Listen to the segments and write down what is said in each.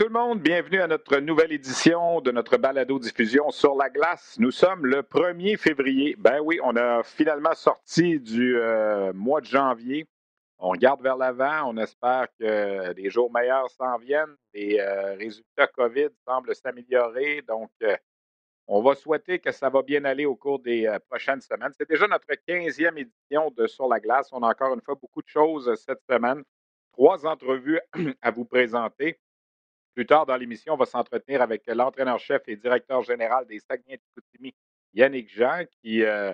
Tout le monde, bienvenue à notre nouvelle édition de notre balado-diffusion sur la glace. Nous sommes le 1er février. Ben oui, on a finalement sorti du euh, mois de janvier. On regarde vers l'avant, on espère que des jours meilleurs s'en viennent. Les euh, résultats COVID semblent s'améliorer, donc euh, on va souhaiter que ça va bien aller au cours des prochaines semaines. C'est déjà notre 15e édition de Sur la glace. On a encore une fois beaucoup de choses cette semaine. Trois entrevues à vous présenter. Plus tard dans l'émission, on va s'entretenir avec l'entraîneur-chef et directeur général des Saguenay de Chicoutimi, Yannick Jean, qui euh,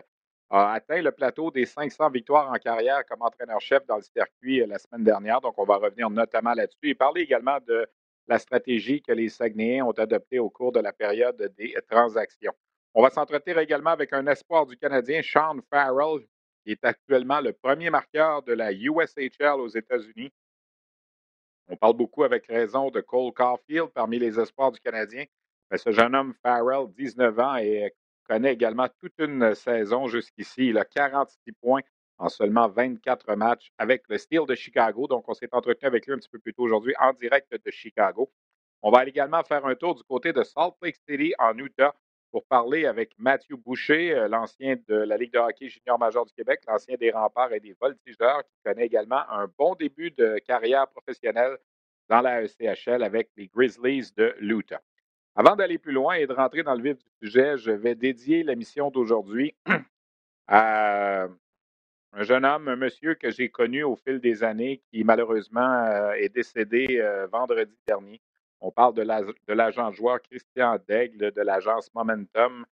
a atteint le plateau des 500 victoires en carrière comme entraîneur-chef dans le circuit euh, la semaine dernière. Donc, on va revenir notamment là-dessus et parler également de la stratégie que les Saguenayens ont adoptée au cours de la période des transactions. On va s'entretenir également avec un espoir du Canadien, Sean Farrell, qui est actuellement le premier marqueur de la USHL aux États-Unis. On parle beaucoup avec raison de Cole Caulfield parmi les espoirs du Canadien. Mais ce jeune homme, Farrell, 19 ans, et connaît également toute une saison jusqu'ici. Il a 46 points en seulement 24 matchs avec le Steel de Chicago. Donc, on s'est entretenu avec lui un petit peu plus tôt aujourd'hui en direct de Chicago. On va également faire un tour du côté de Salt Lake City en Utah pour parler avec Mathieu Boucher, euh, l'ancien de la Ligue de hockey junior major du Québec, l'ancien des remparts et des voltigeurs, qui connaît également un bon début de carrière professionnelle dans la ECHL avec les Grizzlies de l'Utah. Avant d'aller plus loin et de rentrer dans le vif du sujet, je vais dédier l'émission d'aujourd'hui à un jeune homme, un monsieur que j'ai connu au fil des années, qui malheureusement euh, est décédé euh, vendredi dernier. On parle de l'agent joueur Christian Daigle de l'agence Momentum,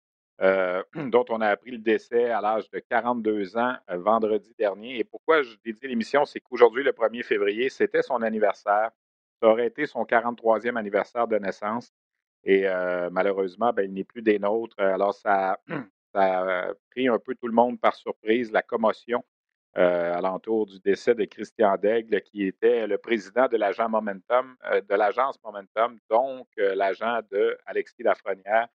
euh, dont on a appris le décès à l'âge de 42 ans euh, vendredi dernier. Et pourquoi je dédie l'émission, c'est qu'aujourd'hui, le 1er février, c'était son anniversaire. Ça aurait été son 43e anniversaire de naissance. Et euh, malheureusement, ben, il n'est plus des nôtres. Alors, ça, ça, a pris un peu tout le monde par surprise, la commotion euh, alentour du décès de Christian Daigle, qui était le président de l'agent Momentum, euh, de l'agence Momentum, donc euh, l'agent de Alexis Lafrenière.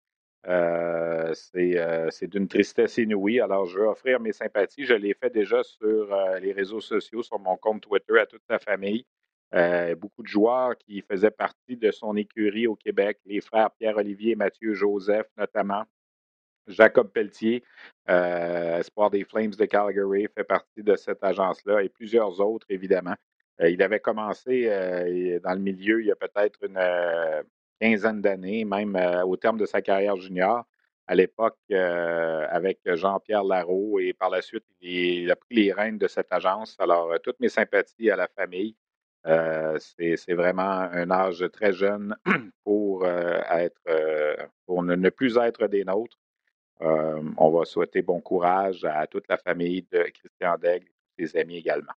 c'est d'une tristesse inouïe. Alors, je veux offrir mes sympathies. Je l'ai fait déjà sur les réseaux sociaux, sur mon compte Twitter, à toute sa famille. beaucoup de joueurs qui faisaient partie de son écurie au Québec, les frères Pierre-Olivier et Mathieu Joseph notamment, Jacob Pelletier, euh, espoir des Flames de Calgary, fait partie de cette agence-là et plusieurs autres, évidemment. Euh, il avait commencé euh, dans le milieu il y a peut-être une quinzaine d'années, même au terme de sa carrière junior, à l'époque avec Jean-Pierre Larreau, et par la suite, il, a pris les rênes de cette agence. Alors, toutes mes sympathies à la famille. c'est vraiment un âge très jeune pour être pour ne plus être des nôtres. Euh, on va souhaiter bon courage à toute la famille de Christian Daigle et ses amis également.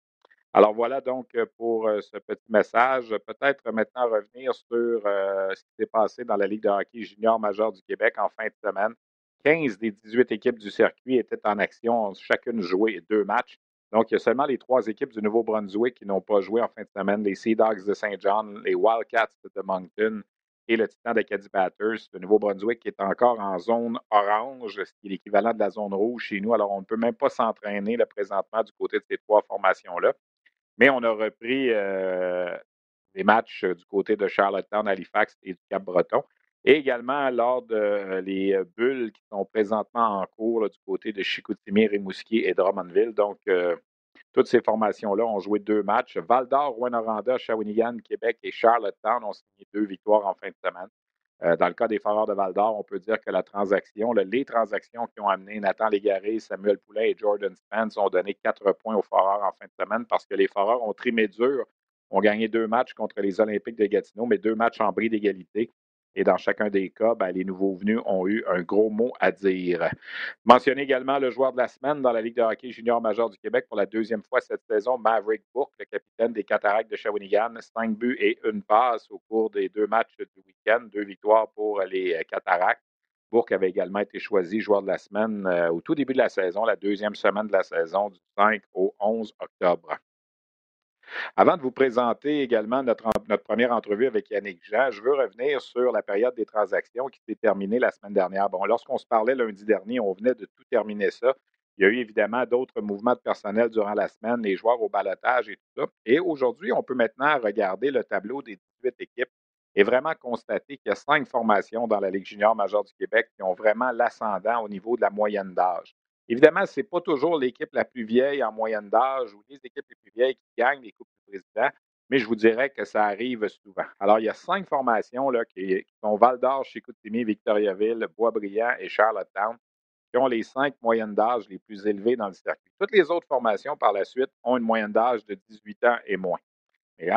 Alors voilà donc euh, pour euh, ce petit message. Peut-être maintenant revenir sur ce qui s'est passé dans la Ligue de hockey junior majeur du Québec en fin de semaine. 15 des 18 équipes du circuit étaient en action, chacune joué deux matchs. Donc, il y a seulement les trois équipes du Nouveau-Brunswick qui n'ont pas joué en fin de semaine, les Sea Dogs de Saint John, les Wildcats de Moncton et le Titan d'Acadie Batters de Nouveau-Brunswick qui est encore en zone orange, ce qui est l'équivalent de la zone rouge chez nous. Alors, on ne peut même pas s'entraîner présentement du côté de ces trois formations-là. Mais on a repris euh, des matchs du côté de Charlottetown, Halifax et du Cap-Breton. Et également lors de euh, les bulles qui sont présentement en cours du côté de Chicoutimi, Rimouski et Drummondville. Donc, euh, toutes ces formations-là ont joué deux matchs. Val d'Or, Rwanda, Shawinigan, Québec et Charlottetown ont signé deux victoires en fin de semaine. Euh, dans le cas des Foreurs de Val-d'Or, on peut dire que la transaction, les transactions qui ont amené Nathan Légaré, Samuel Poulet et Jordan Spence ont donné quatre points aux Foreurs en fin de semaine parce que les Foreurs ont trimé dur, ont gagné deux matchs contre les Olympiques de Gatineau, mais deux matchs en bris d'égalité. Et dans chacun des cas, ben, les nouveaux venus ont eu un gros mot à dire. Mentionner également le joueur de la semaine dans la Ligue de hockey junior majeur du Québec pour la deuxième fois cette saison, Maverick Bourque, le capitaine des Cataractes de Shawinigan. Cinq buts et une passe au cours des deux matchs du week-end. Deux victoires pour les Cataractes. Bourque avait également été choisi joueur de la semaine euh, au tout début de la saison, la deuxième semaine de la saison, du 5 au 11 octobre. Avant de vous présenter également notre, première entrevue avec Yannick Jean, je veux revenir sur la période des transactions qui s'est terminée la semaine dernière. Bon, lorsqu'on se parlait lundi dernier, on venait de tout terminer ça. Il y a eu évidemment d'autres mouvements de personnel durant la semaine, les joueurs au balotage et tout ça. Et aujourd'hui, on peut maintenant regarder le tableau des 18 équipes et vraiment constater qu'il y a cinq formations dans la Ligue junior majeure du Québec qui ont vraiment l'ascendant au niveau de la moyenne d'âge. Évidemment, ce n'est pas toujours l'équipe la plus vieille en moyenne d'âge ou les équipes les plus vieilles qui gagnent les Coupes du Président, mais je vous dirais que ça arrive souvent. Alors, il y a cinq formations là, qui, sont Val d'Or, Chicoutimi, Victoriaville, Boisbriand et Charlottetown, qui ont les cinq moyennes d'âge les plus élevées dans le circuit. Toutes les autres formations, par la suite, ont une moyenne d'âge de 18 ans et moins.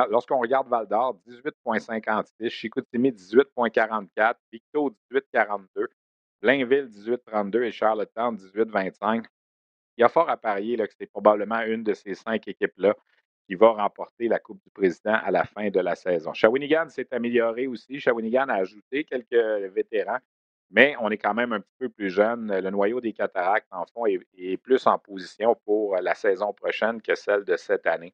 Lorsqu'on regarde Val d'Or, 18,56, Chicoutimi, 18,44, Victo, 18,42, Blainville 18-32 et Charlottetown 18-25. Il y a fort à parier que c'est probablement une de ces cinq équipes-là qui va remporter la Coupe du Président à la fin de la saison. Shawinigan s'est amélioré aussi. Shawinigan a ajouté quelques vétérans, mais on est quand même un petit peu plus jeune. Le noyau des cataractes, en fond, est, plus en position pour la saison prochaine que celle de cette année.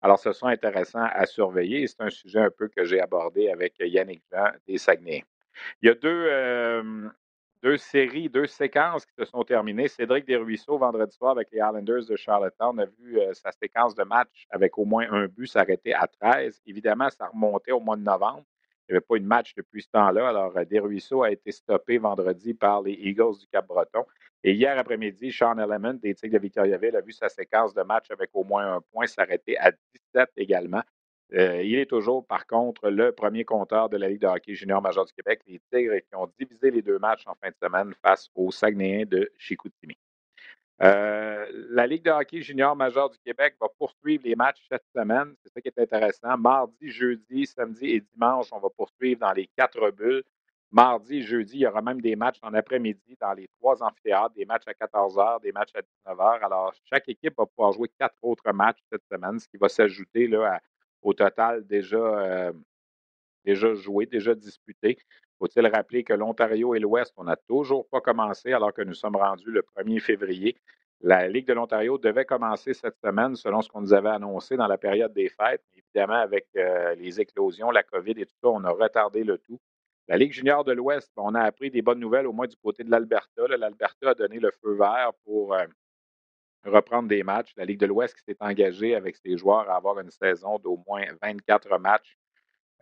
Alors, ce sera intéressant à surveiller. C'est un sujet un peu que j'ai abordé avec Yannick Jean des Saguenay. Il y a deux, euh, deux séries, deux séquences qui se sont terminées. Cédric Desruisseaux, vendredi soir, avec les Islanders de Charlottetown, a vu euh, sa séquence de match avec au moins un but s'arrêter à 13. Évidemment, ça remontait au mois de novembre. Il n'y avait pas eu de match depuis ce temps-là. Alors, euh, Desruisseaux a été stoppé vendredi par les Eagles du Cap-Breton. Et hier après-midi, Sean Element des Tigres de Victoriaville a vu sa séquence de match avec au moins un point s'arrêter à 17 également. Euh, il est toujours, par contre, le premier compteur de la Ligue de hockey junior major du Québec, les Tigres qui ont divisé les deux matchs en fin de semaine face aux Saguenayens de Chicoutimi. Euh, la Ligue de hockey junior major du Québec va poursuivre les matchs cette semaine. C'est ça qui est intéressant. Mardi, jeudi, samedi et dimanche, on va poursuivre dans les quatre bulles. Mardi, jeudi, il y aura même des matchs en après-midi dans les trois amphithéâtres, des matchs à 14 h, des matchs à 19 h. Alors, chaque équipe va pouvoir jouer quatre autres matchs cette semaine, ce qui va s'ajouter à au total déjà, euh, déjà joué, déjà disputé. Faut-il rappeler que l'Ontario et l'Ouest, on n'a toujours pas commencé alors que nous sommes rendus le 1er février. La Ligue de l'Ontario devait commencer cette semaine selon ce qu'on nous avait annoncé dans la période des fêtes. Évidemment, avec euh, les éclosions, la COVID et tout ça, on a retardé le tout. La Ligue junior de l'Ouest, on a appris des bonnes nouvelles au moins du côté de l'Alberta. L'Alberta a donné le feu vert pour euh, reprendre des matchs. La Ligue de l'Ouest qui s'est engagée avec ses joueurs à avoir une saison d'au moins 24 matchs.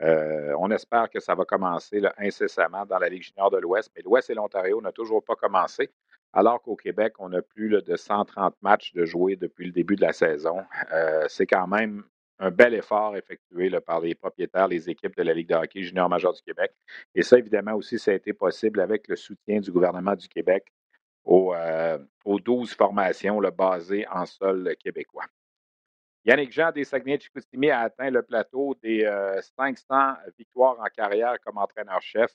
Euh, on espère que ça va commencer incessamment dans la Ligue junior de l'Ouest, mais l'Ouest et l'Ontario n'ont toujours pas commencé, alors qu'au Québec, on a plus de 130 matchs de jouer depuis le début de la saison. Euh, c'est quand même un bel effort effectué par les propriétaires, les équipes de la Ligue de hockey junior major du Québec. Et ça, évidemment, aussi, ça a été possible avec le soutien du gouvernement du Québec aux, 12 euh, formations basées en sol québécois. Yannick Jean des Saguenay-Chicoutimi a atteint le plateau des 500 euh, victoires en carrière comme entraîneur-chef.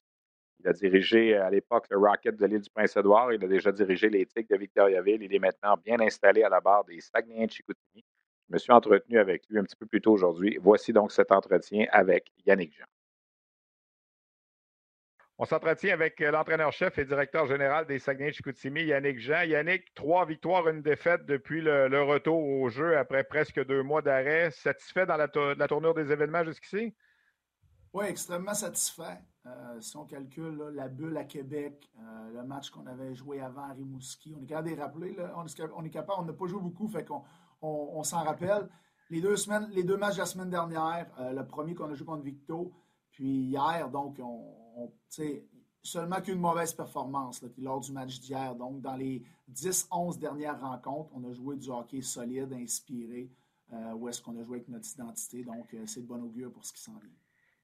Il a dirigé à l'époque le Rocket de l'île du Prince-Édouard. Il a déjà dirigé les Tigres de Victoriaville. Il est maintenant bien installé à la barre des Saguenay-Chicoutimi. Je me suis entretenu avec lui un petit peu plus tôt aujourd'hui. Voici donc cet entretien avec Yannick Jean. On s'entretient avec euh, l'entraîneur-chef et directeur général des Saguenay-Chicoutimi, Yannick Jean. Yannick, trois victoires, une défaite depuis le, retour au jeu après presque deux mois d'arrêt. Satisfait dans la, tournure des événements jusqu'ici? Oui, extrêmement satisfait. Euh, si on calcule la bulle à Québec, euh, le match qu'on avait joué avant à Rimouski, on est capable de rappeler. On, est, capable, on n'a pas joué beaucoup, fait qu'on on, s'en rappelle. Les deux, semaines, les deux matchs de la semaine dernière, le premier qu'on a joué contre Victo, puis hier, donc, on, seulement qu'une mauvaise performance lors du match d'hier. Donc, dans les 10-11 dernières rencontres, on a joué du hockey solide, inspiré, euh, où est-ce qu'on a joué avec notre identité. Donc, euh, c'est de bon augure pour ce qui s'en vient.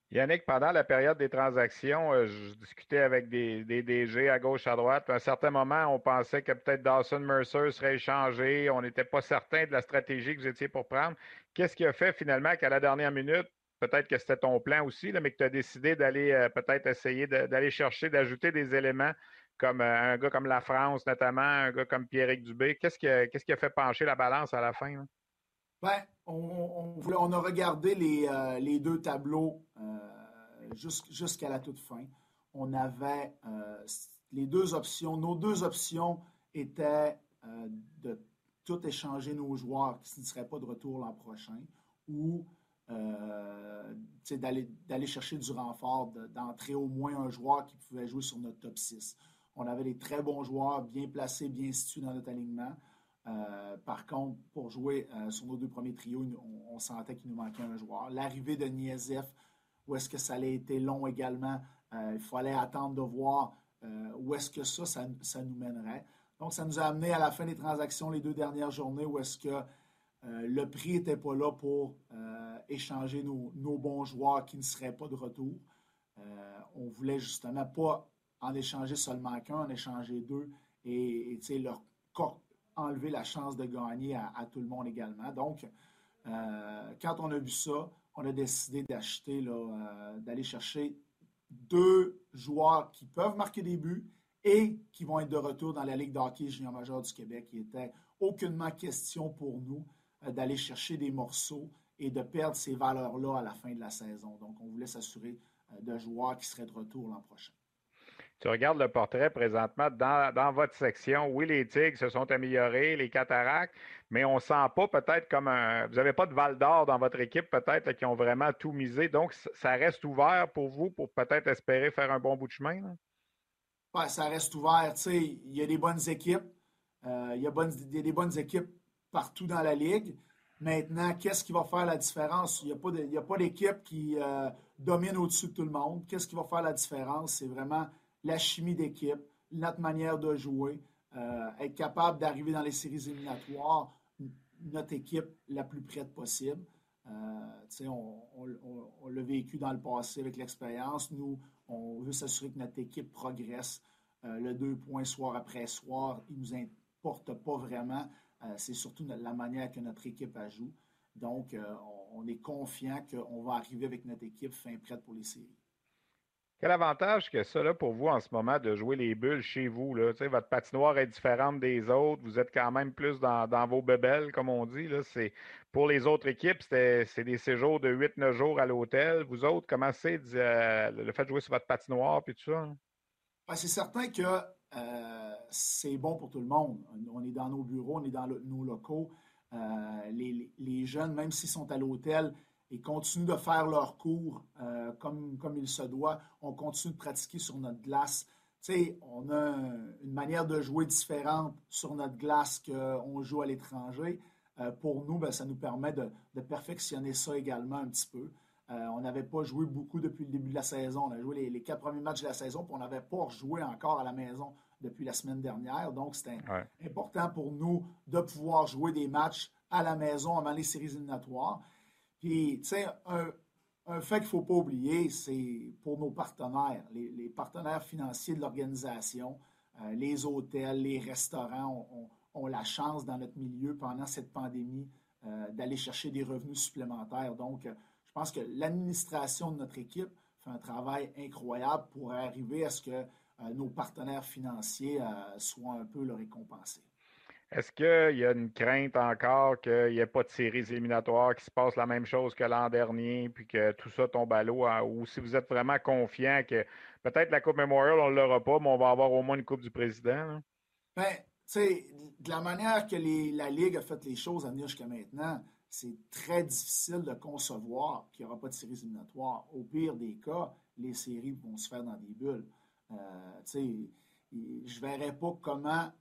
Yannick, pendant la période des transactions, euh, je discutais avec des, DG à gauche, à droite. À un certain moment, on pensait que peut-être Dawson Mercer serait échangé. On n'était pas certain de la stratégie que vous étiez pour prendre. Qu'est-ce qui a fait finalement qu'à la dernière minute, peut-être que c'était ton plan aussi, mais que tu as décidé d'aller euh, peut-être essayer d'aller chercher, d'ajouter des éléments comme euh, un gars comme la France notamment, un gars comme Pierrick Dubé. Qu'est-ce qui, a, fait pencher la balance à la fin? Ben, on, a regardé les, euh, deux tableaux jusqu'à la toute fin. On avait les deux options. Nos deux options étaient de tout échanger nos joueurs qui ne seraient pas de retour l'an prochain ou d'aller chercher du renfort, d'entrer au moins un joueur qui pouvait jouer sur notre top 6. On avait des très bons joueurs, bien placés, bien situés dans notre alignement. Euh, par contre, pour jouer euh, sur nos deux premiers trios, on, sentait qu'il nous manquait un joueur. L'arrivée de Niezef, où est-ce que ça allait été long également, euh, il fallait attendre de voir où est-ce que ça, ça, nous mènerait. Donc, ça nous a amené à la fin des transactions les deux dernières journées où est-ce que le prix n'était pas là pour échanger nos, bons joueurs qui ne seraient pas de retour. on voulait justement pas en échanger seulement qu'un, en échanger deux et, leur enlever la chance de gagner à, tout le monde également. Donc, euh, quand on a vu ça, on a décidé d'acheter, euh, d'aller chercher deux joueurs qui peuvent marquer des buts et qui vont être de retour dans la Ligue d'hockey junior major du Québec. Il était aucunement question pour nous euh, d'aller chercher des morceaux et de perdre ces valeurs-là à la fin de la saison. Donc, on voulait s'assurer de joueurs qui seraient de retour l'an prochain tu regardes le portrait présentement dans, votre section. Oui, les tigres se sont améliorés, les cataractes, mais on ne sent pas peut-être comme un. Vous n'avez pas de Val d'Or dans votre équipe, peut-être, qui ont vraiment tout misé. Donc, ça reste ouvert pour vous pour peut-être espérer faire un bon bout de chemin? Oui, ça reste ouvert. Il y a des bonnes équipes. Euh, il, y a des bonnes équipes partout dans la Ligue. Maintenant, qu'est-ce qui va faire la différence? Il n'y a pas d'équipe qui euh, domine au-dessus de tout le monde. Qu'est-ce qui va faire la différence? C'est vraiment la chimie d'équipe, notre manière de jouer, euh, être capable d'arriver dans les séries éliminatoires, notre équipe la plus prête possible. Euh, on, on, l'a vécu dans le passé avec l'expérience. Nous, on veut s'assurer que notre équipe progresse. Le deux points soir après soir, il ne nous importe pas vraiment. C'est surtout la manière que notre équipe joue. Donc, on, on est confiant qu'on va arriver avec notre équipe fin prête pour les séries. Quel avantage que ça là, pour vous en ce moment de jouer les bulles chez vous? Là? Votre patinoire est différente des autres. Vous êtes quand même plus dans, vos bebelles, comme on dit. Là. Pour les autres équipes, c'est des séjours de 8-9 jours à l'hôtel. Vous autres, comment c'est euh, le fait de jouer sur votre patinoire et tout ça? Ben, c'est certain que euh, c'est bon pour tout le monde. On est dans nos bureaux, on est dans nos locaux. Euh, les, jeunes, même s'ils sont à l'hôtel, et continuent de faire leurs cours euh, comme, comme il se doit. On continue de pratiquer sur notre glace. Tu on a une manière de jouer différente sur notre glace qu'on joue à l'étranger. Pour nous, ben, ça nous permet de, perfectionner ça également un petit peu. Euh, on n'avait pas joué beaucoup depuis le début de la saison. On a joué les, quatre premiers matchs de la saison, puis on n'avait pas joué encore à la maison depuis la semaine dernière. Donc, c'était important pour nous de pouvoir jouer des matchs à la maison avant les séries éliminatoires. Puis, tu sais, un, fait qu'il ne faut pas oublier, c'est pour nos partenaires, les, partenaires financiers de l'organisation, euh, les hôtels, les restaurants ont, la chance dans notre milieu pendant cette pandémie euh, d'aller chercher des revenus supplémentaires. Donc, pense que l'administration de notre équipe fait un travail incroyable pour arriver à ce que nos partenaires financiers soient un peu le récompensés. Est-ce qu'il y a une crainte encore qu'il n'y ait pas de séries éliminatoires, qui se passe la même chose que l'an dernier, puis que tout ça tombe à l'eau, hein, ou si vous êtes vraiment confiant que peut-être la Coupe Memorial, on ne l'aura pas, mais on va avoir au moins une Coupe du Président? Bien, tu sais, de la manière que la Ligue a fait les choses à venir jusqu'à maintenant, c'est très difficile de concevoir qu'il n'y aura pas de séries éliminatoires. Au pire des cas, les séries vont se faire dans des bulles. Euh, je ne verrais pas comment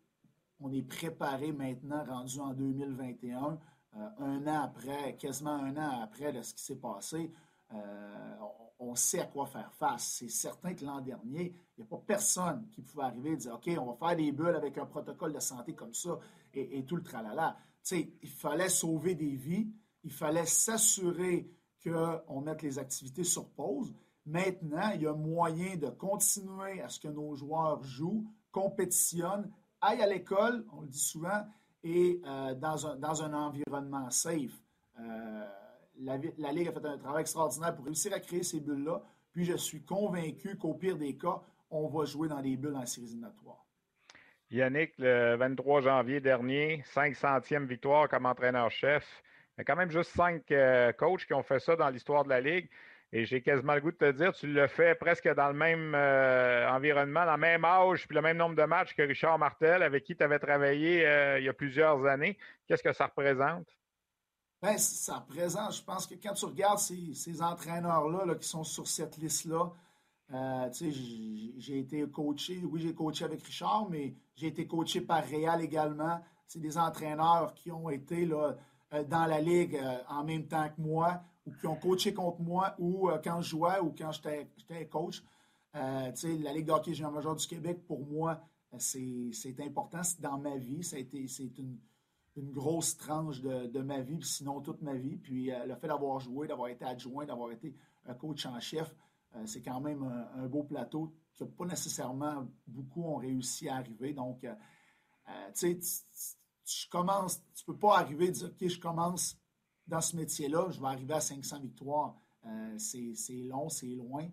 on est préparé maintenant, rendu en 2021, euh, un an après, quasiment un an après de ce qui s'est passé. Euh, on, sait à quoi faire face. C'est certain que l'an dernier, il n'y a pas personne qui pouvait arriver et dire OK, on va faire des bulles avec un protocole de santé comme ça et, tout le tralala. Sais, il fallait sauver des vies, il fallait s'assurer qu'on mette les activités sur pause. Maintenant, il y a moyen de continuer à ce que nos joueurs jouent, compétitionnent, aillent à l'école, on le dit souvent, et euh, dans, un, dans, un, environnement safe. Euh, la, la, Ligue a fait un travail extraordinaire pour réussir à créer ces bulles-là. Puis je suis convaincu qu'au pire des cas, on va jouer dans les bulles en séries éliminatoires. Yannick, le 23 janvier dernier, 500e victoire comme entraîneur-chef. Il y a quand même juste cinq euh, coachs qui ont fait ça dans l'histoire de la Ligue. Et j'ai quasiment le goût de te dire, tu le fais presque dans le même euh, environnement, dans le même âge, puis le même nombre de matchs que Richard Martel, avec qui tu avais travaillé euh, il y a plusieurs années. Qu'est-ce que ça représente? Bien, ça représente, je pense que quand tu regardes ces, entraîneurs-là qui sont sur cette liste-là, euh, j'ai été coaché, oui, j'ai coaché avec Richard, mais j'ai été coaché par Réal également. C'est des entraîneurs qui ont été là, euh, dans la ligue euh, en même temps que moi, ou qui ont coaché contre moi, ou quand je jouais, ou quand j'étais coach. la Ligue de hockey junior major du Québec, pour moi, c'est important. Dans ma vie, c'est une, une, grosse tranche de, de, ma vie, sinon toute ma vie. Puis le fait d'avoir joué, d'avoir été adjoint, d'avoir été coach en chef, c'est quand même un, beau plateau que pas nécessairement beaucoup ont réussi à arriver. Donc, euh, euh, tu sais, tu commences, tu peux pas arriver et dire, OK, je commence dans ce métier-là, je vais arriver à 500 victoires. c'est long, c'est loin.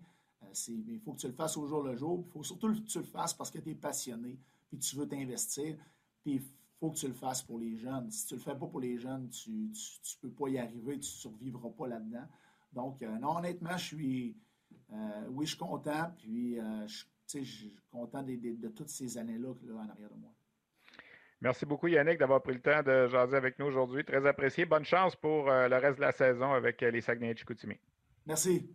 il faut que tu le fasses au jour le jour. Il faut surtout que tu le fasses parce que tu es passionné, puis tu veux t'investir. Puis il faut que tu le fasses pour les jeunes. Si tu le fais pas pour les jeunes, tu ne peux pas y arriver, tu ne survivras pas là-dedans. Donc, non, honnêtement, je suis, euh, oui, je suis content, puis euh, je, suis content de, toutes ces années-là en arrière de moi. Merci beaucoup, Yannick, d'avoir pris le temps de jaser avec nous aujourd'hui. Très apprécié. Bonne chance pour euh, le reste de la saison avec les Saguenay Chicoutimi. Merci.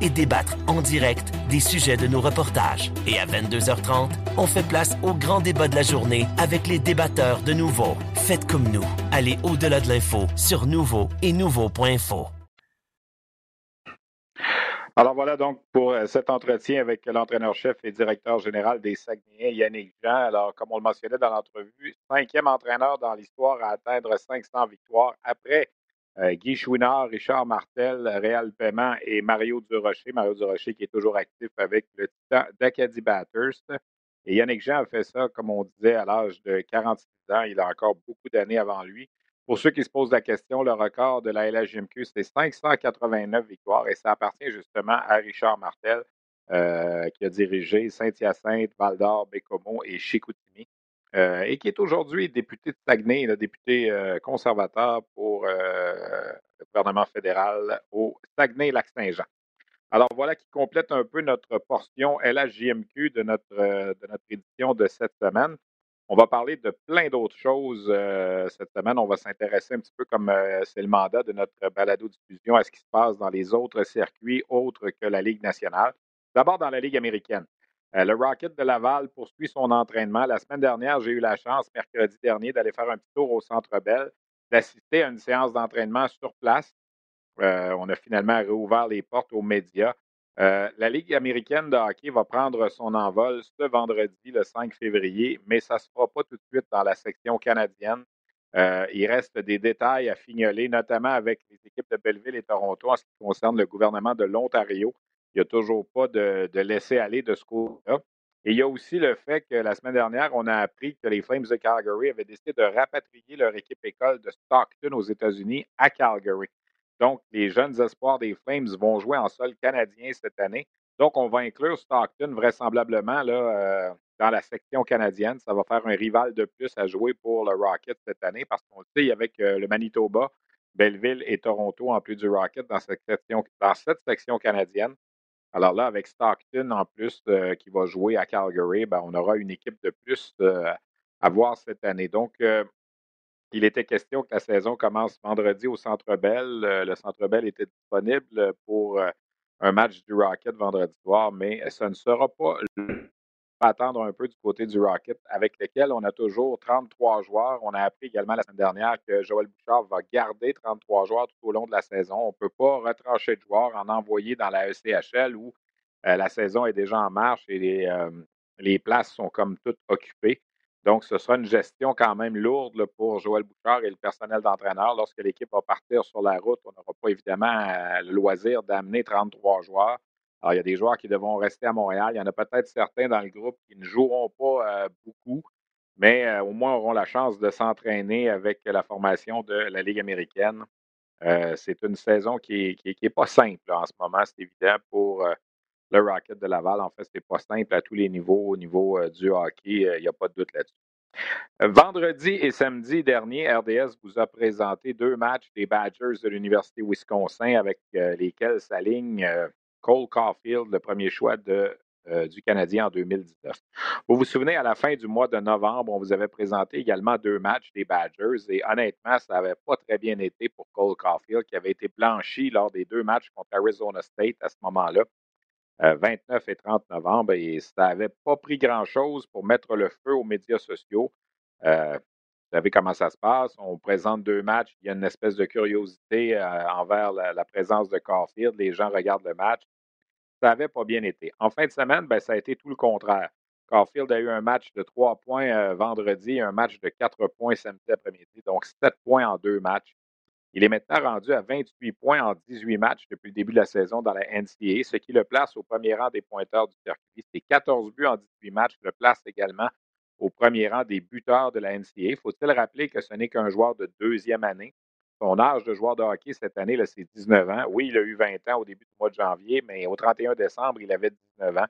et débattre en direct des sujets de nos reportages. Et à 22h30, on fait place au grand débat de la journée avec les débatteurs de Nouveau. Faites comme nous. Allez au-delà de l'info sur Nouveau et Nouveau.info. Alors voilà donc pour euh, cet entretien avec l'entraîneur-chef et directeur général des Saguenayens, Yannick Jean. Alors, comme on le mentionnait dans l'entrevue, cinquième entraîneur dans l'histoire à atteindre 500 victoires après Guy Chouinard, Richard Martel, Réal Paiement et Mario Durocher. Mario Durocher qui est toujours actif avec le Titan d'Acadie Batters. Et Yannick Jean a fait ça, comme on disait, à l'âge de 46 ans. Il a encore beaucoup d'années avant lui. Pour ceux qui se posent la question, le record de la LHJMQ, c'est 589 victoires et ça appartient justement à Richard Martel, euh, qui a dirigé Saint-Hyacinthe, Val-d'Or, Bécomo et Chicoutimi. Euh, et qui est aujourd'hui député de Saguenay, le député euh, conservateur pour le gouvernement fédéral au Saguenay-Lac-Saint-Jean. Alors voilà qui complète un peu notre portion LHJMQ de notre, de notre édition de cette semaine. On va parler de plein d'autres choses cette semaine. On va s'intéresser un petit peu comme c'est le mandat de notre balado-diffusion à ce qui se passe dans les autres circuits autres que la Ligue nationale. D'abord dans la Ligue américaine. Euh, le Rocket de Laval poursuit son entraînement. La semaine dernière, j'ai eu la chance, mercredi dernier, d'aller faire un petit tour au Centre Bell, d'assister à une séance d'entraînement sur place. Euh, on a finalement réouvert les portes aux médias. Euh, la Ligue américaine de hockey va prendre son envol ce vendredi, le 5 février, mais ça ne se fera pas tout de suite dans la section canadienne. il reste des détails à fignoler, notamment avec les équipes de Belleville et Toronto en ce qui concerne le gouvernement de l'Ontario. Il n'y a toujours pas de, laisser-aller de ce côté-là. Et il y a aussi le fait que la semaine dernière, on a appris que les Flames de Calgary avaient décidé de rapatrier leur équipe école de Stockton aux États-Unis à Calgary. Donc, les jeunes espoirs des Flames vont jouer en sol canadien cette année. Donc, on va inclure Stockton vraisemblablement là, euh, dans la section canadienne. Ça va faire un rival de plus à jouer pour le Rocket cette année parce qu'on le sait, avec euh, le Manitoba, Belleville et Toronto en plus du Rocket dans cette section, dans cette section canadienne. Alors là, avec Stockton en plus euh, qui va jouer à Calgary, ben, on aura une équipe de plus euh, à voir cette année. Donc, euh, il était question que la saison commence vendredi au Centre Bell. le Centre Bell était disponible pour un match du Rocket vendredi soir, mais ce ne sera pas attendre un peu du côté du Rocket, avec lequel on a toujours 33 joueurs. On a appris également la semaine dernière que Joël Bouchard va garder 33 joueurs tout au long de la saison. On ne peut pas retrancher de joueurs, en envoyer dans la ECHL où euh, la saison est déjà en marche et les, euh, les places sont comme toutes occupées. Donc, ce sera une gestion quand même lourde pour Joël Bouchard et le personnel d'entraîneur. Lorsque l'équipe va partir sur la route, on n'aura pas évidemment euh, le loisir d'amener 33 joueurs. Alors, il y a des joueurs qui devront rester à Montréal. Il y en a peut-être certains dans le groupe qui ne joueront pas beaucoup, mais au moins auront la chance de s'entraîner avec la formation de la Ligue américaine. c'est une saison qui n'est pas simple en ce moment, c'est évident, pour le Rocket de Laval. En fait, ce n'est pas simple à tous les niveaux. Au niveau euh, du hockey, euh, il n'y a pas de doute là-dessus. Euh, vendredi et samedi dernier, RDS vous a présenté deux matchs des Badgers de l'Université Wisconsin avec lesquels s'aligne Cole Caulfield, le premier choix de, du Canadien en 2019. Vous vous souvenez, à la fin du mois de novembre, on vous avait présenté également deux matchs des Badgers et honnêtement, ça n'avait pas très bien été pour Cole Caulfield qui avait été blanchi lors des deux matchs contre Arizona State à ce moment-là. 29 euh, et 30 novembre et ça n'avait pas pris grand-chose pour mettre le feu aux médias sociaux. Euh, vous savez comment ça se passe. On présente deux matchs. Il y a une espèce de curiosité euh, envers la, présence de Caulfield. Les gens regardent le match. Ça n'avait pas bien été. En fin de semaine, ben, ça a été tout le contraire. Caulfield a eu un match de trois points vendredi, un match de quatre points samedi après-midi, donc sept points en deux matchs. Il est maintenant rendu à 28 points en 18 matchs depuis le début de la saison dans la NCAA, ce qui le place au premier rang des pointeurs du circuit. C'est 14 buts en 18 matchs, le place également au premier rang des buteurs de la NCAA. Faut-il rappeler que ce n'est qu'un joueur de deuxième année? Son âge de joueur de hockey cette année, c'est 19 ans. Oui, il a eu 20 ans au début du mois de janvier, mais au 31 décembre, il avait 19 ans.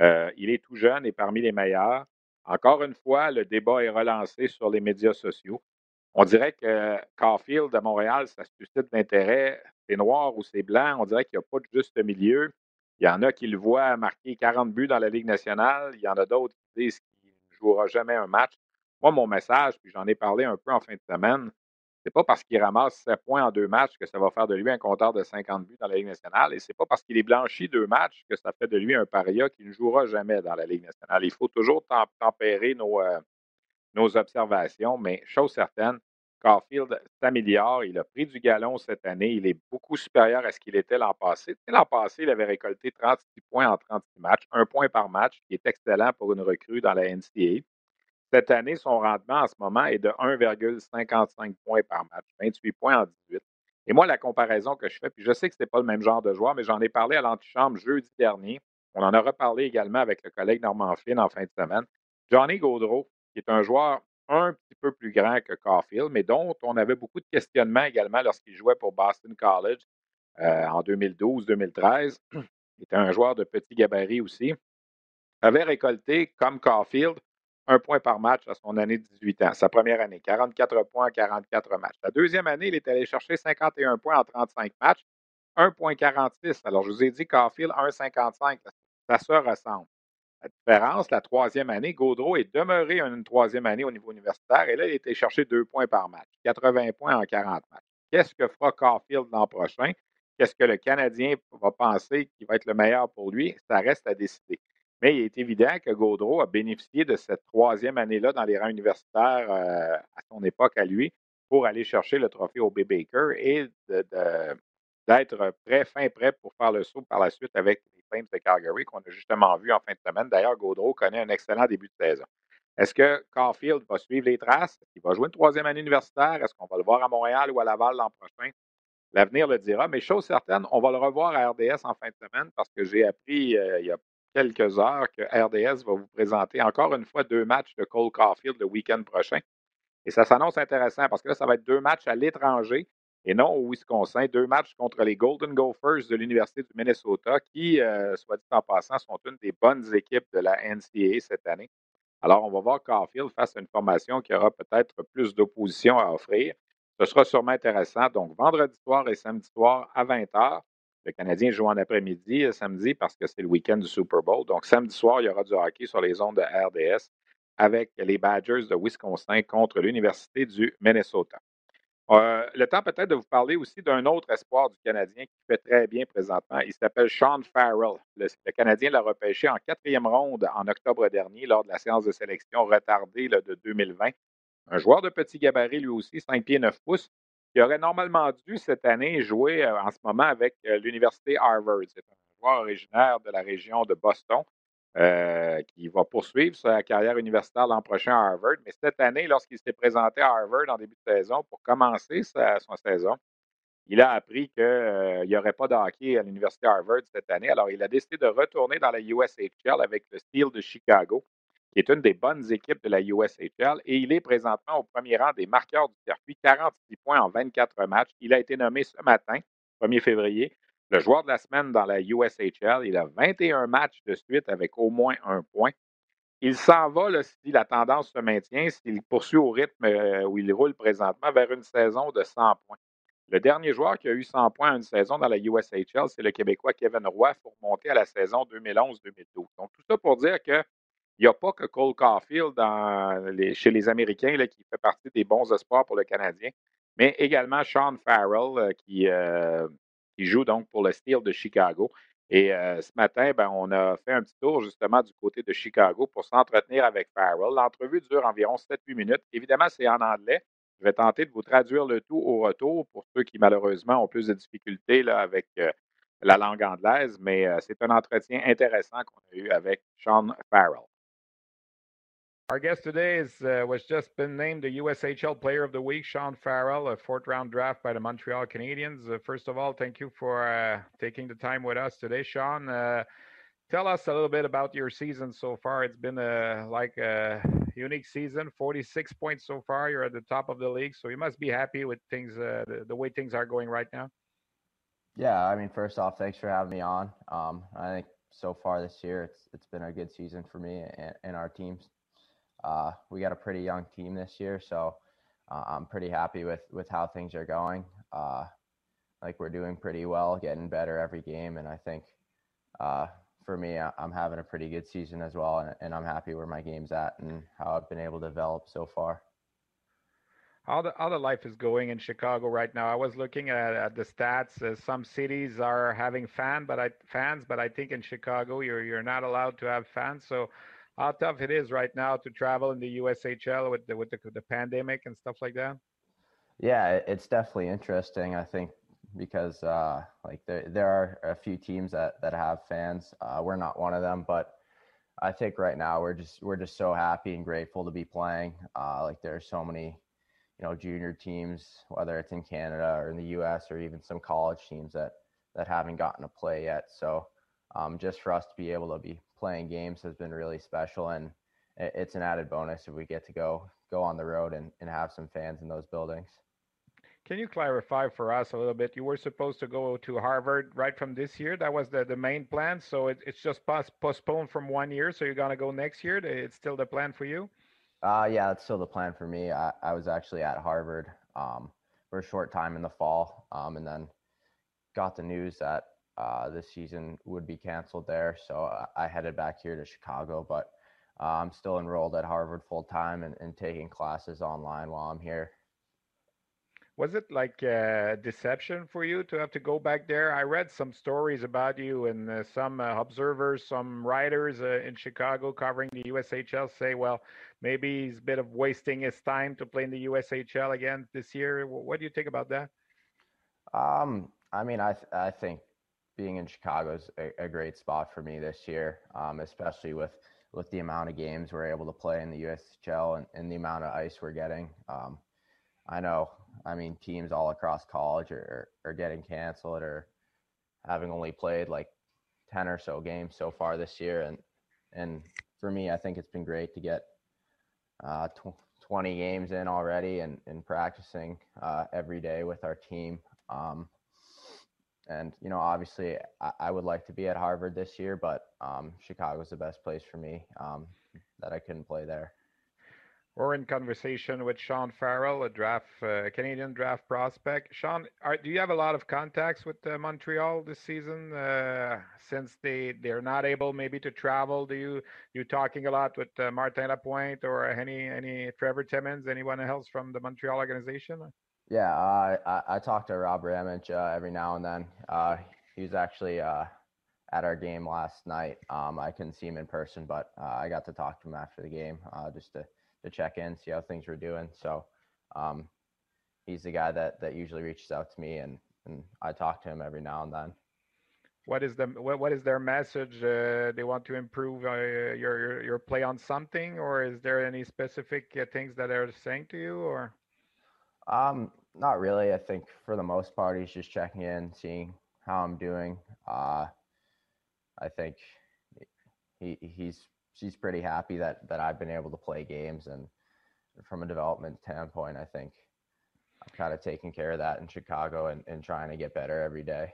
Euh, il est tout jeune et parmi les meilleurs. Encore une fois, le débat est relancé sur les médias sociaux. On dirait que Caulfield à Montréal, ça suscite l'intérêt. C'est noir ou c'est blanc. On dirait qu'il n'y a pas de juste milieu. Il y en a qui le voient marquer 40 buts dans la Ligue nationale. Il y en a d'autres qui disent jouera jamais un match. Moi, mon message, puis j'en ai parlé un peu en fin de semaine, c'est pas parce qu'il ramasse 7 points en deux matchs que ça va faire de lui un compteur de 50 buts dans la Ligue nationale. Et c'est pas parce qu'il est blanchi deux matchs que ça fait de lui un paria qui ne jouera jamais dans la Ligue nationale. Il faut toujours tempérer euh, nos observations, mais chose certaine, Caulfield s'améliore. Il a pris du galon cette année. Il est beaucoup supérieur à ce qu'il était l'an passé. L'an passé, il avait récolté 36 points en 36 matchs, un point par match, qui est excellent pour une recrue dans la NCAA. Cette année, son rendement en ce moment est de 1,55 points par match, 28 points en 18. Et moi, la comparaison que je fais, puis je sais que ce n'est pas le même genre de joueur, mais j'en ai parlé à l'antichambre jeudi dernier. On en a reparlé également avec le collègue Normand Flynn en fin de semaine. Johnny Gaudreau, qui est un joueur un petit peu plus grand que Caulfield, mais dont on avait beaucoup de questionnements également lorsqu'il jouait pour Boston College euh, en 2012-2013. Il était un joueur de petit gabarit aussi. Avait récolté, comme Caulfield, un point par match à son année de 18 ans, sa première année, 44 points en 44 matchs. La deuxième année, il est allé chercher 51 points en 35 matchs, 1,46. Alors, je vous ai dit Caulfield 1,55. Ça se ressemble. La différence, la troisième année, Gaudreau est demeuré une troisième année au niveau universitaire et là, il a été chercher deux points par match, 80 points en 40 matchs. Qu'est-ce que fera Caulfield l'an prochain? Qu'est-ce que le Canadien va penser qui va être le meilleur pour lui? Ça reste à décider. Mais il est évident que Gaudreau a bénéficié de cette troisième année-là dans les rangs universitaires euh, à son époque à lui pour aller chercher le trophée au B. Baker et d'être prêt, fin prêt pour faire le saut par la suite avec de Calgary qu'on a justement vu en fin de semaine. D'ailleurs, Gaudreau connaît un excellent début de saison. Est-ce que Caulfield va suivre les traces? Est-ce qu'il va jouer une troisième année universitaire? Est-ce qu'on va le voir à Montréal ou à Laval l'an prochain? L'avenir le dira. Mais chose certaine, on va le revoir à RDS en fin de semaine parce que j'ai appris euh, il y a quelques heures que RDS va vous présenter encore une fois deux matchs de Cole Caulfield le week-end prochain. Et ça s'annonce intéressant parce que là, ça va être deux matchs à l'étranger et non au Wisconsin. Deux matchs contre les Golden Gophers de l'Université du Minnesota, qui, euh, soit dit en passant, sont une des bonnes équipes de la NCAA cette année. Alors, on va voir Caulfield face à une formation qui aura peut-être plus d'opposition à offrir. Ce sera sûrement intéressant. Donc, vendredi soir et samedi soir à 20h. Le Canadien joue en après-midi euh, samedi parce que c'est le week-end du Super Bowl. Donc, samedi soir, il y aura du hockey sur les ondes de RDS avec les Badgers de Wisconsin contre l'Université du Minnesota. Euh, le temps peut-être de vous parler aussi d'un autre espoir du Canadien qui fait très bien présentement. Il s'appelle Sean Farrell. Le, Canadien l'a repêché en quatrième ronde en octobre dernier lors de la séance de sélection retardée de 2020. Un joueur de petit gabarit lui aussi, 5 pieds 9 pouces, qui aurait normalement dû cette année jouer euh, en ce moment avec euh, l'Université Harvard. C'est un joueur originaire de la région de Boston. Euh, qui va poursuivre sa carrière universitaire l'an prochain à Harvard. Mais cette année, lorsqu'il s'est présenté à Harvard en début de saison pour commencer sa, son saison, il a appris qu'il n'y aurait pas de hockey à l'Université Harvard cette année. Alors, il a décidé de retourner dans la USHL avec le Steel de Chicago, qui est une des bonnes équipes de la USHL. Et il est présentement au premier rang des marqueurs du circuit, 46 points en 24 matchs. Il a été nommé ce matin, 1er février, le joueur de la semaine dans la USHL. Il a 21 matchs de suite avec au moins un point. Il s'en va, si la tendance se maintient, s'il poursuit au rythme euh, où il roule présentement, vers une saison de 100 points. Le dernier joueur qui a eu 100 points en une saison dans la USHL, c'est le Québécois Kevin Roy pour monter à la saison 2011-2012. Donc, tout ça pour dire qu'il n'y a pas que Cole Caulfield chez les Américains qui fait partie des bons espoirs pour le Canadien, mais également Sean Farrell euh, qui, euh, qui joue donc pour le Steel de Chicago. Et euh, ce matin, ben, on a fait un petit tour justement du côté de Chicago pour s'entretenir avec Farrell. L'entrevue dure environ 7-8 minutes. Évidemment, c'est en anglais. Je vais tenter de vous traduire le tout au retour pour ceux qui malheureusement ont plus de difficultés là, avec euh, la langue anglaise, mais euh, c'est un entretien intéressant qu'on a eu avec Sean Farrell. Our guest today is, uh, was just been named the USHL Player of the Week, Sean Farrell, a fourth round draft by the Montreal Canadiens. Uh, first of all, thank you for uh, taking the time with us today, Sean. Uh, tell us a little bit about your season so far. It's been a like a unique season, 46 points so far. You're at the top of the league, so you must be happy with things, uh, the, the, way things are going right now. Yeah, I mean, first off, thanks for having me on. Um, I think so far this year, it's it's been a good season for me and, and our teams. Uh, we got a pretty young team this year, so uh, I'm pretty happy with with how things are going. Uh, like we're doing pretty well, getting better every game, and I think uh, for me, I'm having a pretty good season as well, and, and, I'm happy where my game's at and how I've been able to develop so far. How the, how the life is going in Chicago right now? I was looking at, at the stats. Uh, some cities are having fan, but I, fans, but I think in Chicago you're you're not allowed to have fans. So how tough it is right now to travel in the USHL with the with the, the pandemic and stuff like that? Yeah, it's definitely interesting. I think because uh, like there there are a few teams that that have fans. Uh, we're not one of them, but I think right now we're just we're just so happy and grateful to be playing. Uh, like there are so many, you know, junior teams, whether it's in Canada or in the U.S. or even some college teams that that haven't gotten to play yet. So um, just for us to be able to be playing games has been really special, and it's an added bonus if we get to go go on the road and, and have some fans in those buildings. Can you clarify for us a little bit? You were supposed to go to Harvard right from this year. That was the, the main plan. So it, it's just post, postponed from one year. So you're going to go next year. It's still the plan for you? Uh, yeah, that's still the plan for me. I, I was actually at Harvard um, for a short time in the fall um, and then got the news that uh, this season would be canceled there. So I headed back here to Chicago, but uh, I'm still enrolled at Harvard full time and, and, taking classes online while I'm here. Was it like a deception for you to have to go back there? I read some stories about you, and uh, some uh, observers, some writers uh, in Chicago covering the USHL say, well, maybe he's a bit of wasting his time to play in the USHL again this year. What do you think about that? Um, I mean, I th- I think being in Chicago is a, a great spot for me this year, um, especially with with the amount of games we're able to play in the USHL and, and the amount of ice we're getting. Um, I know, I mean, teams all across college are, are, getting canceled or having only played like 10 or so games so far this year. And, and for me, I think it's been great to get uh, tw- 20 games in already and, and practicing uh, every day with our team. Um, and you know, obviously, I, I, would like to be at Harvard this year, but um, Chicago is the best place for me. Um, that I couldn't play there. We're in conversation with Sean Farrell, a draft uh, Canadian draft prospect. Sean, are, do you have a lot of contacts with uh, Montreal this season? Uh, since they they're not able maybe to travel, do you you talking a lot with uh, Martin Lapointe or any any Trevor Timmins, anyone else from the Montreal organization? Yeah, uh, I, I talk to Rob Ramage uh, every now and then. Uh, he was actually uh, at our game last night. Um, I couldn't see him in person, but uh, I got to talk to him after the game uh, just to, to check in, see how things were doing. So um, he's the guy that, that usually reaches out to me, and, and I talk to him every now and then. What is the what, what is their message? They want to improve your, your play on something, or is there any specific things that they're saying to you, or? Um, not really. I think for the most part, he's just checking in, seeing how I'm doing. Uh, I think he he's he's pretty happy that that I've been able to play games, and from a development standpoint, I think I'm kind of taking care of that in Chicago and, and trying to get better every day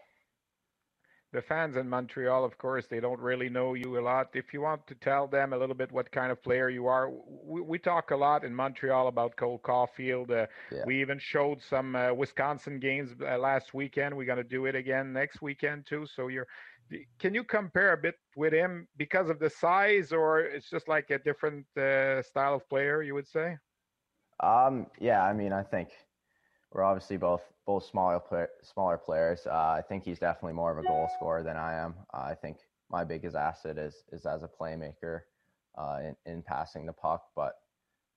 the fans in Montreal, of course, they don't really know you a lot. If you want to tell them a little bit what kind of player you are, we, we talk a lot in Montreal about Cole Caufield. Uh, yeah. We even showed some uh, Wisconsin games uh, last weekend. We're going to do it again next weekend too. So you're, can you compare a bit with him because of the size, or it's just like a different uh, style of player? You would say. Um. Yeah. I mean, I think we're obviously both both smaller smaller players. Uh, I think he's definitely more of a goal scorer than I am. Uh, I think my biggest asset is is as a playmaker uh, in, in passing the puck. But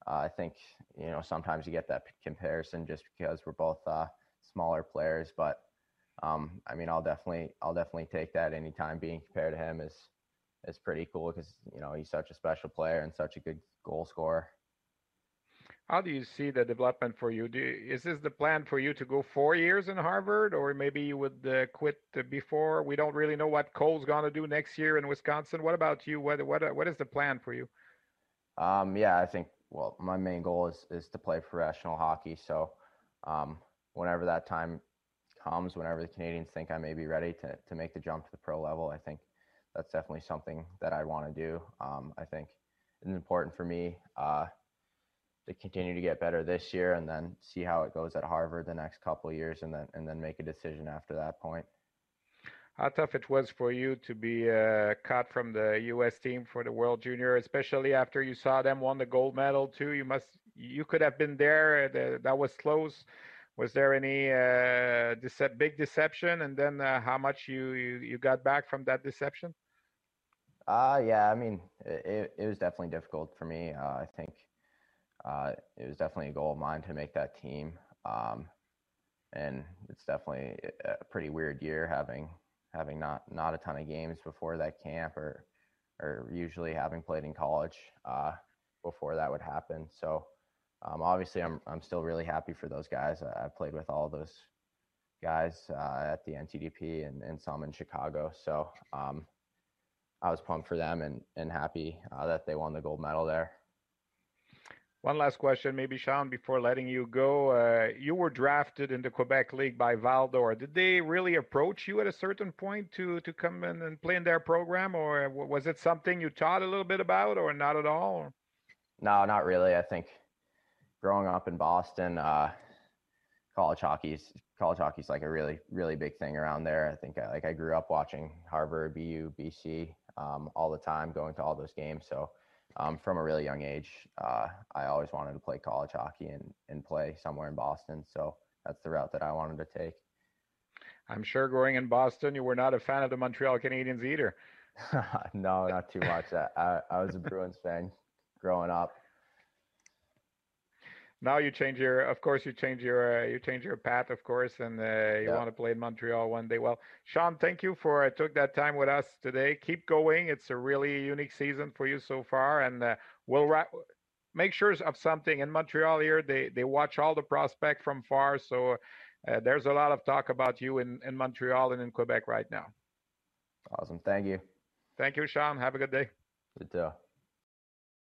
uh, I think you know sometimes you get that comparison just because we're both uh, smaller players. But um, I mean, I'll definitely I'll definitely take that anytime being compared to him is is pretty cool because you know he's such a special player and such a good goal scorer. How do you see the development for you? Is this the plan for you to go four years in Harvard, or maybe you would uh, quit before? We don't really know what Cole's going to do next year in Wisconsin. What about you? What what what is the plan for you? Um, yeah, I think well, my main goal is is to play professional hockey. So, um, whenever that time comes, whenever the Canadians think I may be ready to to make the jump to the pro level, I think that's definitely something that I want to do. Um, I think it's important for me. Uh, to continue to get better this year and then see how it goes at Harvard the next couple of years and then and then make a decision after that point. How tough it was for you to be uh, cut from the U.S. team for the World Junior, especially after you saw them won the gold medal too. You must you could have been there. Uh, that was close. Was there any uh, dece- big deception, and then uh, how much you, you, you got back from that deception? Uh yeah, I mean it, it was definitely difficult for me. Uh, I think uh, it was definitely a goal of mine to make that team. Um, and it's definitely a pretty weird year having having not not a ton of games before that camp or or usually having played in college uh, before that would happen. So um, obviously I'm I'm still really happy for those guys. I, I played with all those guys uh, at the NTDP and, and some in Chicago. So um, I was pumped for them and and happy uh, that they won the gold medal there. One last question, maybe Sean, before letting you go. Uh, you were drafted in the Quebec League by Val-d'Or. Did they really approach you at a certain point to to come in and play in their program, or was it something you taught a little bit about, or not at all? No, not really. I think growing up in Boston, uh, college hockey's college hockey's like a really really big thing around there. I think I, like I grew up watching Harvard, BU, BC um, all the time, going to all those games. So um, from a really young age, uh, I always wanted to play college hockey and, and play somewhere in Boston. So that's the route that I wanted to take. I'm sure growing in Boston, you were not a fan of the Montreal Canadiens either. no, not too much. I, I was a Bruins fan growing up now you change your of course you change your uh, you change your path of course and uh, you yeah. want to play in montreal one day. Well sean thank you for uh, took that time with us today. Keep going. It's a really unique season for you so far and uh, we'll ra- make sure of something. In montreal here they they watch all the prospect from far so uh, there's a lot of talk about you in in montreal and in quebec right now. Awesome. Thank you. Thank you sean. Have a good day. Good day.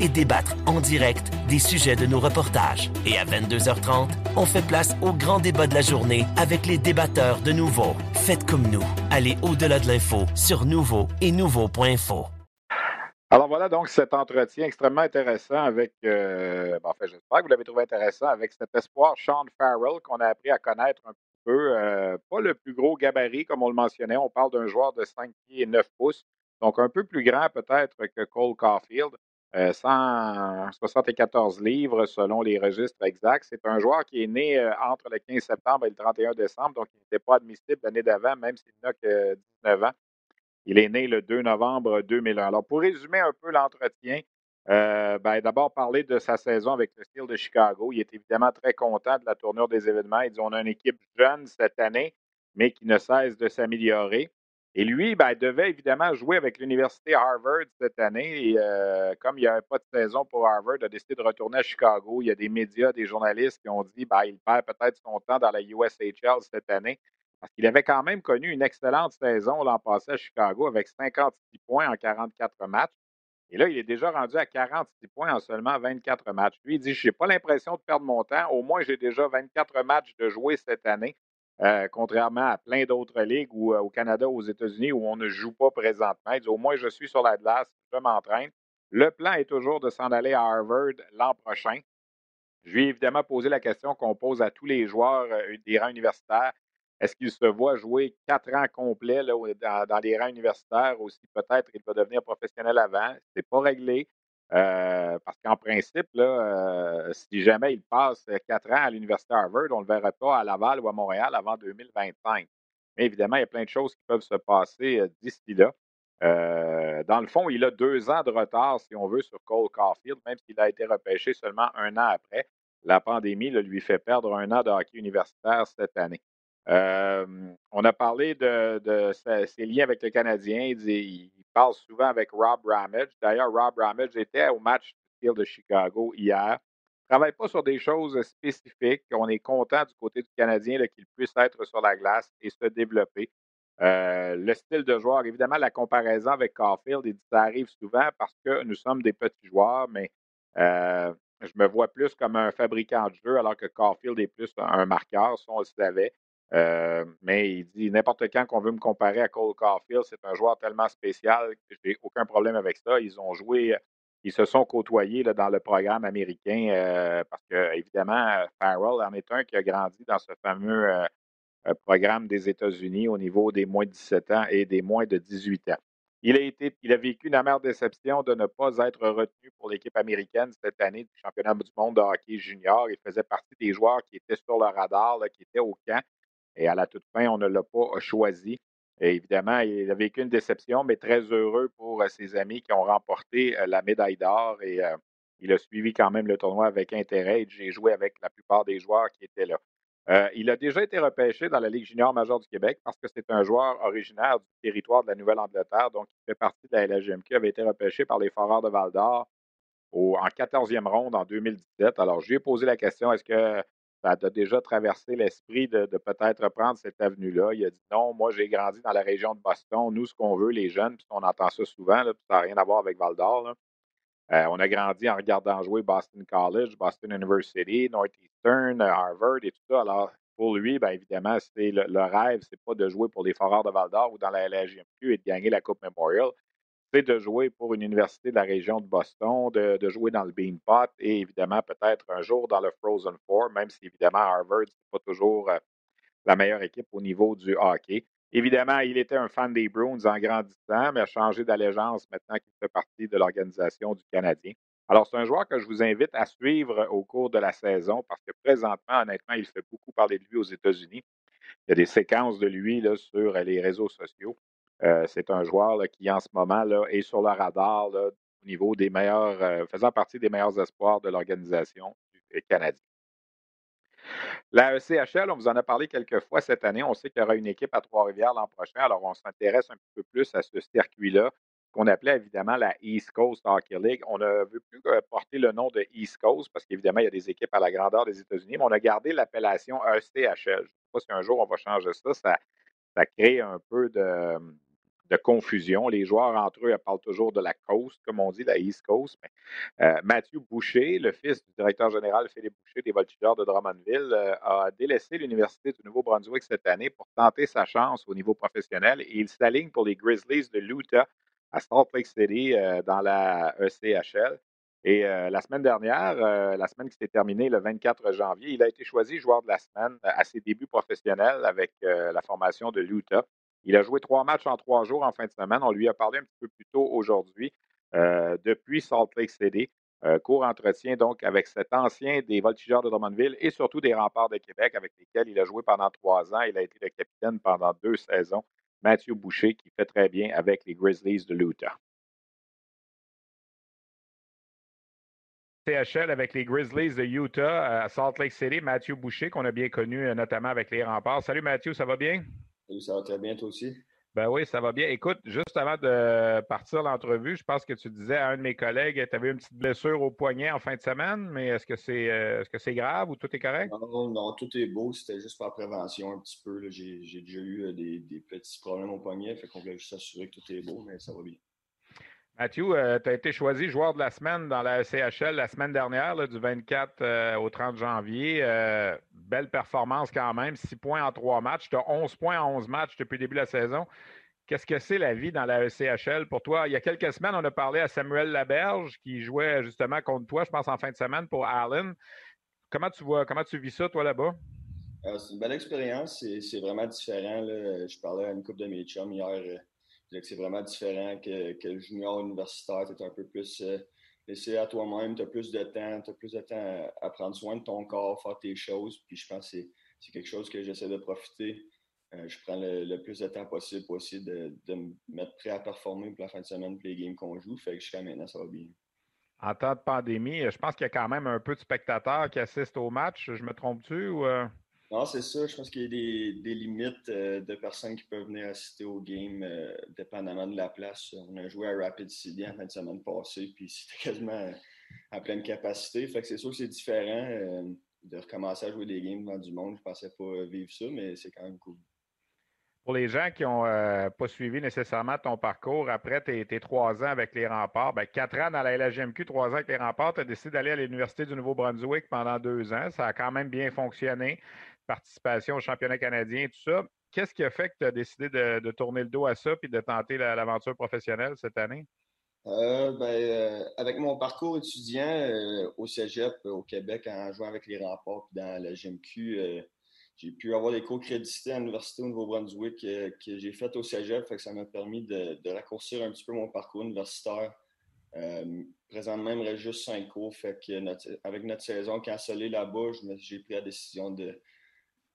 et débattre en direct des sujets de nos reportages. Et à 22h30, on fait place au grand débat de la journée avec les débatteurs de Nouveau. Faites comme nous. Allez au-delà de l'info sur Nouveau et Nouveau.info. Alors voilà donc cet entretien extrêmement intéressant avec, euh, enfin j'espère que vous l'avez trouvé intéressant, avec cet espoir Sean Farrell qu'on a appris à connaître un peu. Euh, pas le plus gros gabarit comme on le mentionnait, on parle d'un joueur de 5 pieds et 9 pouces, donc un peu plus grand peut-être que Cole Caulfield. 174 euh, livres selon les registres exacts. C'est un joueur qui est né entre le 15 septembre et le 31 décembre, donc il n'était pas admissible l'année d'avant, même s'il n'a que 19 ans. Il est né le 2 novembre 2001. Alors, pour résumer un peu l'entretien, euh, ben, d'abord parler de sa saison avec le style de Chicago. Il est évidemment très content de la tournure des événements. Il dit on a une équipe jeune cette année, mais qui ne cesse de s'améliorer. Et lui, ben, devait évidemment jouer avec l'Université Harvard cette année. Et, euh, comme il n'y avait pas de saison pour Harvard, il a décidé de retourner à Chicago. Il y a des médias, des journalistes qui ont dit ben, il perd peut-être son temps dans la USHL cette année. Parce qu'il avait quand même connu une excellente saison l'an passé à Chicago avec 56 points en 44 matchs. Et là, il est déjà rendu à 46 points en seulement 24 matchs. Lui, il dit Je n'ai pas l'impression de perdre mon temps. Au moins, j'ai déjà 24 matchs de jouer cette année, euh, contrairement à plein d'autres ligues ou euh, au Canada aux États-Unis où on ne joue pas présentement. Il dit Au moins, je suis sur la glace, je m'entraîne. Le plan est toujours de s'en aller à Harvard l'an prochain. Je lui ai évidemment posé la question qu'on pose à tous les joueurs euh, des rangs universitaires. Est-ce qu'il se voit jouer quatre ans complets là, dans, les rangs universitaires ou si peut-être il va devenir professionnel avant? Ce n'est pas réglé. Euh, parce qu'en principe, là, euh, si jamais il passe quatre ans à l'Université Harvard, on ne le verra pas à Laval ou à Montréal avant 2025. Mais évidemment, il y a plein de choses qui peuvent se passer euh, d'ici là. dans le fond, il a deux ans de retard, si on veut, sur Cole Caulfield, même s'il a été repêché seulement un an après. La pandémie lui fait perdre un an de hockey universitaire cette année. Euh, on a parlé de, ses liens avec le Canadien. Il, parle souvent avec Rob Ramage. D'ailleurs, Rob Ramage était au match de Chicago hier. Il ne travaille pas sur des choses spécifiques. On est content du côté du Canadien qu'il puisse être sur la glace et se développer. Euh, le style de joueur, évidemment, la comparaison avec Caulfield, ça arrive souvent parce que nous sommes des petits joueurs, mais euh, je me vois plus comme un fabricant de jeu alors que Caulfield est plus un marqueur, ça on le savait. Euh, mais il dit n'importe quand qu'on veut me comparer à Cole Caulfield, c'est un joueur tellement spécial que je n'ai aucun problème avec ça. Ils ont joué, ils se sont côtoyés dans le programme américain euh, parce que, évidemment, Farrell en est un qui a grandi dans ce fameux euh, programme des États-Unis au niveau des moins de 17 ans et des moins de 18 ans. Il a, été, il a vécu une amère déception de ne pas être retenu pour l'équipe américaine cette année du championnat du monde de hockey junior. Il faisait partie des joueurs qui étaient sur le radar, qui étaient au camp. Et à la toute fin, on ne l'a pas choisi. Et évidemment, il a vécu une déception, mais très heureux pour euh, ses amis qui ont remporté euh, la médaille d'or. Et euh, il a suivi quand même le tournoi avec intérêt. J'ai joué avec la plupart des joueurs qui étaient là. il a déjà été repêché dans la Ligue junior majeure du Québec parce que c'est un joueur originaire du territoire de la Nouvelle-Angleterre, donc il fait partie de la LHGMQ, il avait été repêché par les Foreurs de Val-d'Or en 14e ronde en 2017. Alors, je lui ai posé la question, est-ce que ça a déjà traversé l'esprit de, peut-être prendre cette avenue-là. Il a dit non, moi j'ai grandi dans la région de Boston. Nous, ce qu'on veut, les jeunes, puis on entend ça souvent, ça n'a rien à voir avec Val d'Or. Euh, on a grandi en regardant jouer Boston College, Boston University, Northeastern, Harvard et tout ça. Alors, pour lui, bien évidemment, c'est le, le, rêve, c'est pas de jouer pour les Foreurs de Val d'Or ou dans la LHJMQ et de gagner la Coupe Memorial de jouer pour une université de la région de Boston, de, jouer dans le Beanpot et évidemment peut-être un jour dans le Frozen Four, même si évidemment Harvard, n'est pas toujours euh, la meilleure équipe au niveau du hockey. Évidemment, il était un fan des Bruins en grandissant, mais a changé d'allégeance maintenant qu'il fait partie de l'organisation du Canadien. Alors, c'est un joueur que je vous invite à suivre au cours de la saison parce que présentement, honnêtement, il fait beaucoup parler de lui aux États-Unis. Il y a des séquences de lui sur les réseaux sociaux. Euh, c'est un joueur qui, en ce moment, est sur le radar au niveau des meilleurs, euh, faisant partie des meilleurs espoirs de l'organisation du Canadien. La ECHL, on vous en a parlé quelques fois cette année. On sait qu'il y aura une équipe à Trois-Rivières l'an prochain. Alors, on s'intéresse un peu plus à ce circuit-là, qu'on appelait évidemment la East Coast Hockey League. On ne veut plus porter le nom de East Coast parce qu'évidemment, il y a des équipes à la grandeur des États-Unis, mais on a gardé l'appellation ECHL. Je ne sais pas si un jour on va changer. Ça, ça crée un peu de, de confusion. Les joueurs entre eux parlent toujours de la coast, comme on dit, la East Coast. Euh, Mathieu Boucher, le fils du directeur général Philippe Boucher des Voltigeurs de Drummondville, euh, a délaissé l'Université du Nouveau-Brunswick cette année pour tenter sa chance au niveau professionnel et il s'aligne pour les Grizzlies de l'Utah à Salt Lake City dans la ECHL. Et la semaine dernière, la semaine qui s'est terminée le 24 janvier, il a été choisi joueur de la semaine à ses débuts professionnels avec la formation de l'Utah. Il a joué trois matchs en trois jours en fin de semaine. On lui a parlé un petit peu plus tôt aujourd'hui depuis Salt Lake City. court entretien donc avec cet ancien des Voltigeurs de Drummondville et surtout des Remparts de Québec avec lesquels il a joué pendant trois ans. Il a été le capitaine pendant deux saisons. Mathieu Boucher qui fait très bien avec les Grizzlies de l'Utah. CHL avec les Grizzlies de Utah à Salt Lake City. Mathieu Boucher, qu'on a bien connu euh, notamment avec les remparts. Salut Mathieu, ça va bien? Salut, ça va très bien, toi aussi? Ben oui, ça va bien. Écoute, juste avant de partir l'entrevue, je pense que tu disais à un de mes collègues tu avais une petite blessure au poignet en fin de semaine, mais est-ce que c'est euh, est-ce que c'est grave ou tout est correct? Non, non, tout est beau. C'était juste par prévention un petit peu. J'ai déjà eu euh, des, des, petits problèmes au poignet, fait qu'on voulait juste s'assurer que tout est beau, mais ça va bien. Mathieu, euh, tu as été choisi joueur de la semaine dans la CHL la semaine dernière, du 24 euh, au 30 janvier. Euh, belle performance quand même, 6 points en 3 matchs. Tu as 11 points en 11 matchs depuis le début de la saison. Qu'est-ce que c'est la vie dans la ECHL pour toi? Il y a quelques semaines, on a parlé à Samuel Laberge qui jouait justement contre toi, je pense, en fin de semaine pour Allen. Comment tu vois, comment tu vis ça, toi, là-bas? c'est une belle expérience. C'est vraiment différent. Je parlais à une couple de mes chums hier c'est vraiment différent que, que, le junior universitaire. Tu es un peu plus euh, laissé à toi-même, tu as plus de temps, tu as plus de temps à, prendre soin de ton corps, faire tes choses. Puis je pense que c'est quelque chose que j'essaie de profiter. Euh, je prends le, plus de temps possible pour essayer de, de, me mettre prêt à performer pour la fin de semaine pour les games qu'on joue. Fait que jusqu'à maintenant, ça va bien. En temps de pandémie, je pense qu'il y a quand même un peu de spectateurs qui assistent au match. Je me trompe-tu ou. Euh? Non, c'est ça. Je pense qu'il y a des, limites euh, de personnes qui peuvent venir assister au game, euh, dépendamment de la place. On a joué à Rapid City en fin de semaine passée, puis c'était quasiment à pleine capacité. Fait que c'est sûr que c'est différent euh, de recommencer à jouer des games devant du monde. Je pensais pas vivre ça, mais c'est quand même cool. Pour les gens qui n'ont pas suivi nécessairement ton parcours, après tes, trois ans avec les remparts, ben, quatre ans dans la LHMQ, trois ans avec les remparts, tu as décidé d'aller à l'Université du Nouveau-Brunswick pendant deux ans. Ça a quand même bien fonctionné participation au championnat canadien et tout ça. Qu'est-ce qui a fait que tu as décidé de, tourner le dos à ça et de tenter l'aventure professionnelle cette année? Euh, ben, euh, avec mon parcours étudiant euh, au Cégep au Québec en jouant avec les remparts dans la GMQ, j'ai pu avoir des cours crédités à l'Université au Nouveau-Brunswick que j'ai fait au Cégep, fait que ça m'a permis de, raccourcir un petit peu mon parcours universitaire. présentement, il me juste cinq cours, fait que avec notre saison cancellée là-bas, j'ai pris la décision de,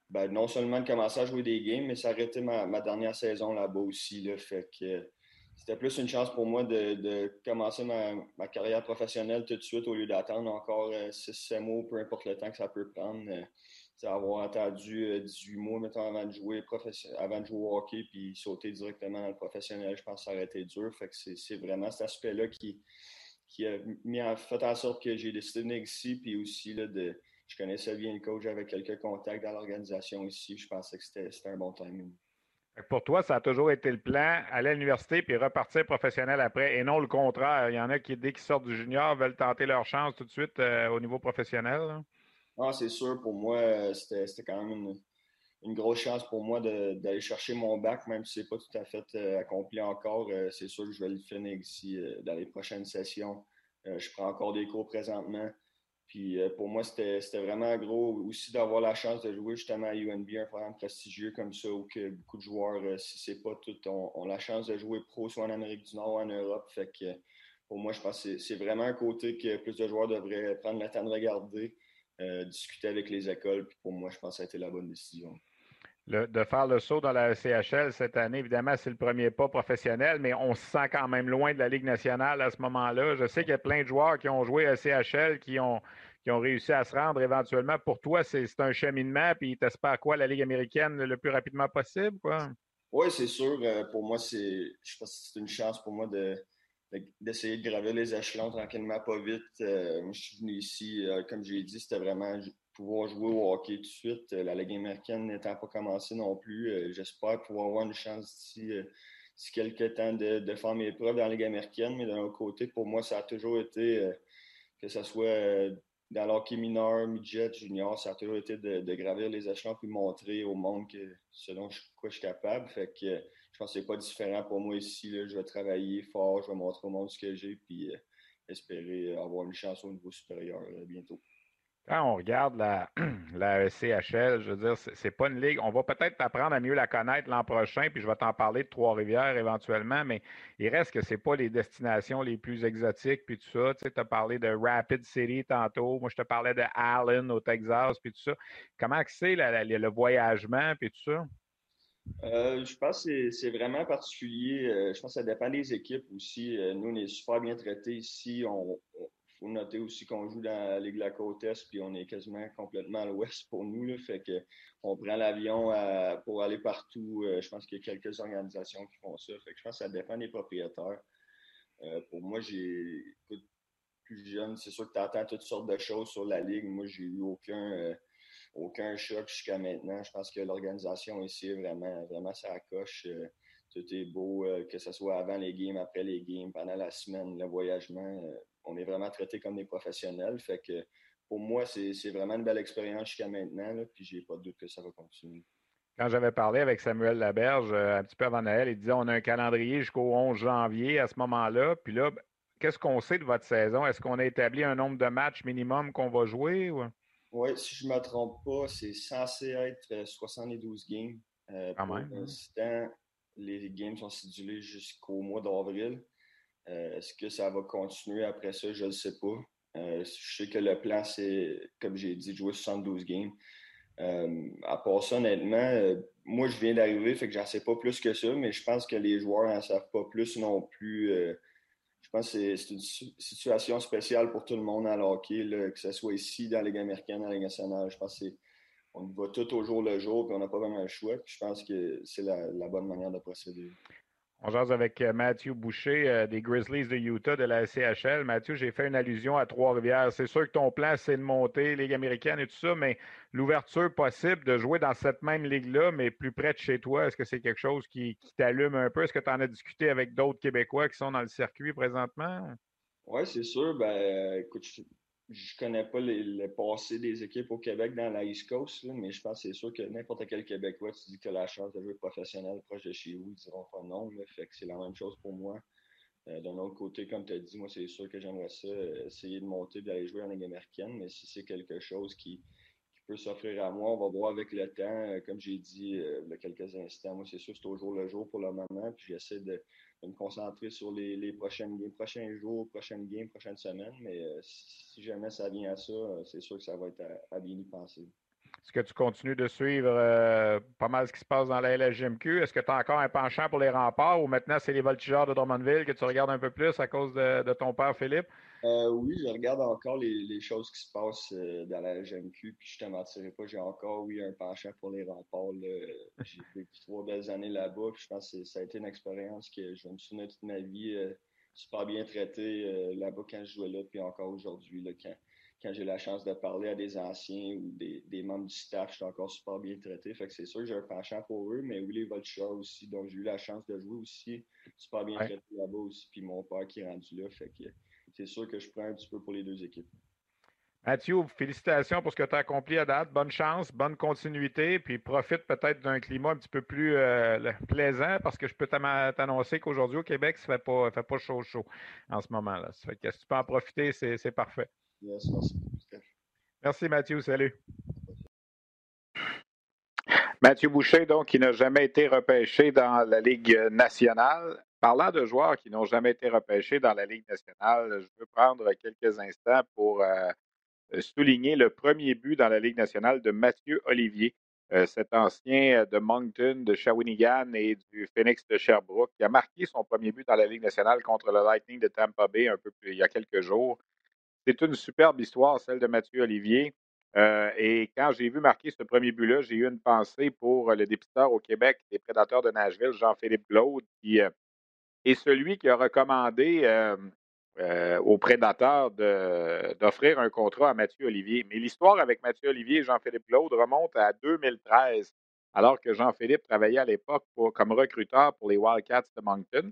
ben, non seulement de commencer à jouer des games, mais ça a arrêté ma, dernière saison là-bas aussi. Là, fait que c'était plus une chance pour moi de, commencer ma, carrière professionnelle tout de suite au lieu d'attendre encore 6-7 euh, mois, peu importe le temps que ça peut prendre. Euh, avoir attendu 18 euh, mois maintenant avant de jouer avant de jouer au hockey puis sauter directement dans le professionnel, je pense que ça aurait été dur. Fait que c'est vraiment cet aspect-là qui, qui a mis en, fait en sorte que j'ai décidé de venir ici, puis aussi là, de, je connaissais bien le coach, j'avais quelques contacts dans l'organisation ici. Je pensais que c'était un bon timing. Pour toi, ça a toujours été le plan, aller à l'université puis repartir professionnel après, et non le contraire. Il y en a qui, dès qu'ils sortent du junior, veulent tenter leur chance tout de suite euh, au niveau professionnel. Ah, c'est sûr. Pour moi, euh, c'était quand même une, grosse chance pour moi d'aller chercher mon bac, même si ce n'est pas tout à fait euh, accompli encore. c'est sûr que je vais le finir ici dans les prochaines sessions. je prends encore des cours présentement. Puis euh, pour moi, c'était vraiment gros aussi d'avoir la chance de jouer justement à UNB, un programme prestigieux comme ça, où que beaucoup de joueurs, euh, si c'est pas tout, ont, la chance de jouer pro, soit en Amérique du Nord ou en Europe. Fait que pour moi, je pense que c'est vraiment un côté que plus de joueurs devraient prendre le temps de regarder, euh, discuter avec les écoles. Puis pour moi, je pense que ça a été la bonne décision. de faire le saut dans la CHL cette année, évidemment, c'est le premier pas professionnel, mais on se sent quand même loin de la Ligue nationale à ce moment-là. Je sais qu'il y a plein de joueurs qui ont joué à CHL, qui ont, qui ont réussi à se rendre éventuellement. Pour toi, c'est un cheminement, puis tu espères quoi, la Ligue américaine le plus rapidement possible? Quoi? Oui, c'est sûr. Euh, pour moi, c'est je pense c'est une chance pour moi de, d'essayer de, gravir les échelons tranquillement, pas vite. Euh, je suis venu ici, euh, comme j'ai dit, c'était vraiment pouvoir jouer au hockey tout de suite. la Ligue américaine n'étant pas commencée non plus, j'espère pouvoir avoir une chance d'ici quelques temps de, de, faire mes preuves dans la Ligue américaine. Mais d'un autre côté, pour moi, ça a toujours été que ce soit dans l'hockey mineur, midget, junior, ça a toujours été de, gravir les échelons puis montrer au monde que, selon quoi je suis capable. Fait que je pense que c'est pas différent pour moi ici. Je vais travailler fort, je vais montrer au monde ce que j'ai, puis espérer avoir une chance au niveau supérieur bientôt. Quand on regarde la, la CHL, je veux dire, c'est pas une ligue. On va peut-être apprendre à mieux la connaître l'an prochain, puis je vais t'en parler de Trois-Rivières éventuellement, mais il reste que c'est pas les destinations les plus exotiques, puis tout ça. Tu sais, as parlé de Rapid City tantôt. Moi, je te parlais de Allen au Texas, puis tout ça. Comment c'est le voyagement, puis tout ça? Euh, je pense que c'est vraiment particulier. Euh, je pense que ça dépend des équipes aussi. Euh, nous, on est super bien traités ici. On, faut noter aussi qu'on joue dans la Ligue de la Côte Est, puis on est quasiment complètement à l'ouest pour nous. Là, fait que on prend l'avion pour aller partout. Euh, je pense qu'il y a quelques organisations qui font ça. Fait que je pense que ça dépend des propriétaires. Euh, pour moi, j'ai plus jeune, c'est sûr que tu entends toutes sortes de choses sur la Ligue. Moi, j'ai eu aucun, euh, aucun choc jusqu'à maintenant. Je pense que l'organisation ici vraiment, vraiment ça coche. tout est beau, que ce soit avant les games, après les games, pendant la semaine, le voyagement on est vraiment traités comme des professionnels. Fait que pour moi, c'est vraiment une belle expérience jusqu'à maintenant. Là, puis j'ai pas de doute que ça va continuer. Quand j'avais parlé avec Samuel Laberge euh, un petit peu avant Noël, il disait on a un calendrier jusqu'au 11 janvier à ce moment-là. Puis là, qu'est-ce qu'on sait de votre saison? Est-ce qu'on a établi un nombre de matchs minimum qu'on va jouer? Oui, si je ne me trompe pas, c'est censé être 72 euh, games. Euh, pour l'instant, les games sont sidulés jusqu'au mois d'avril. Euh, est-ce que ça va continuer après ça? Je ne sais pas. Euh, je sais que le plan, c'est, comme j'ai dit, jouer 72 games. Euh, à part ça, honnêtement, moi, je viens d'arriver, fait que j'en sais pas plus que ça, mais je pense que les joueurs n'en savent pas plus non plus. je pense que c'est, une situation spéciale pour tout le monde en hockey, que ce soit ici, dans la Ligue américaine, dans la Ligue nationale. Je pense qu'on va tout au jour le jour, puis on n'a pas vraiment le choix. je pense que c'est la bonne manière de procéder. On jase avec euh, Mathieu Boucher euh, des Grizzlies de Utah de la CHL. Mathieu, j'ai fait une allusion à Trois-Rivières. C'est sûr que ton plan, c'est de monter Ligue américaine et tout ça, mais l'ouverture possible de jouer dans cette même ligue-là, mais plus près de chez toi, est-ce que c'est quelque chose qui, t'allume un peu? Est-ce que tu en as discuté avec d'autres Québécois qui sont dans le circuit présentement? Oui, c'est sûr. Ben, écoute, je connais pas le passé des équipes au Québec dans la East Coast, mais je pense que c'est sûr que n'importe quel Québécois, tu dis que la chance de jouer professionnel proche de chez vous, ils diront pas non. fait que c'est la même chose pour moi. Euh, d'un autre côté, comme tu as dit, moi, c'est sûr que j'aimerais ça, euh, essayer de monter, d'aller jouer en Ligue américaine, mais si c'est quelque chose qui, peut s'offrir à moi. On va voir avec le temps. Euh, comme j'ai dit il y a quelques instants, moi, c'est sûr c'est au jour le jour pour le moment. Puis j'essaie de, me concentrer sur les, les prochaines prochains jours, prochaines games, prochaines semaines. Mais euh, si jamais ça vient à ça, euh, c'est sûr que ça va être à, bien y penser. Est-ce que tu continues de suivre euh, pas mal ce qui se passe dans la LGMQ? Est-ce que tu as encore un penchant pour les remparts ou maintenant c'est les voltigeurs de Drummondville que tu regardes un peu plus à cause de ton père Philippe? Euh, oui, je regarde encore les, choses qui se passent euh, dans la GMQ, puis je te mentirai pas, j'ai encore, oui, un penchant pour les remparts. J'ai vécu trois belles années là-bas, puis je pense que ça a été une expérience que je vais me souvenir toute ma vie, euh, super bien traité là-bas quand je jouais là, puis encore aujourd'hui, quand, quand j'ai la chance de parler à des anciens ou des, membres du staff, je suis encore super bien traité. Fait que c'est sûr que j'ai un penchant pour eux, mais oui, les Vultures aussi, donc j'ai eu la chance de jouer aussi, super bien traité là-bas aussi, puis mon père qui est rendu là, fait que c'est sûr que je prends un petit peu pour les deux équipes. Mathieu, félicitations pour ce que tu as accompli à date. Bonne chance, bonne continuité, puis profite peut-être d'un climat un petit peu plus euh, plaisant parce que je peux t'annoncer qu'aujourd'hui au Québec, ça ne fait pas, fait pas chaud chaud en ce moment-là. Ça fait que si tu peux en profiter, c'est parfait. Merci. Merci Mathieu, salut. Mathieu Boucher, donc, qui n'a jamais été repêché dans la Ligue nationale. Parlant de joueurs qui n'ont jamais été repêchés dans la Ligue nationale, je veux prendre quelques instants pour euh, souligner le premier but dans la Ligue nationale de Mathieu Olivier, euh, cet ancien de Moncton, de Shawinigan et du Phoenix de Sherbrooke, qui a marqué son premier but dans la Ligue nationale contre le Lightning de Tampa Bay un peu plus il y a quelques jours. C'est une superbe histoire, celle de Mathieu Olivier. et quand j'ai vu marquer ce premier but-là, j'ai eu une pensée pour le dépisteur au Québec des Prédateurs de Nashville, Jean-Philippe Glaude, qui et celui qui a recommandé euh, euh, aux prédateurs d'offrir un contrat à Mathieu Olivier. Mais l'histoire avec Mathieu Olivier et Jean-Philippe Claude remonte à 2013, alors que Jean-Philippe travaillait à l'époque comme recruteur pour les Wildcats de Moncton.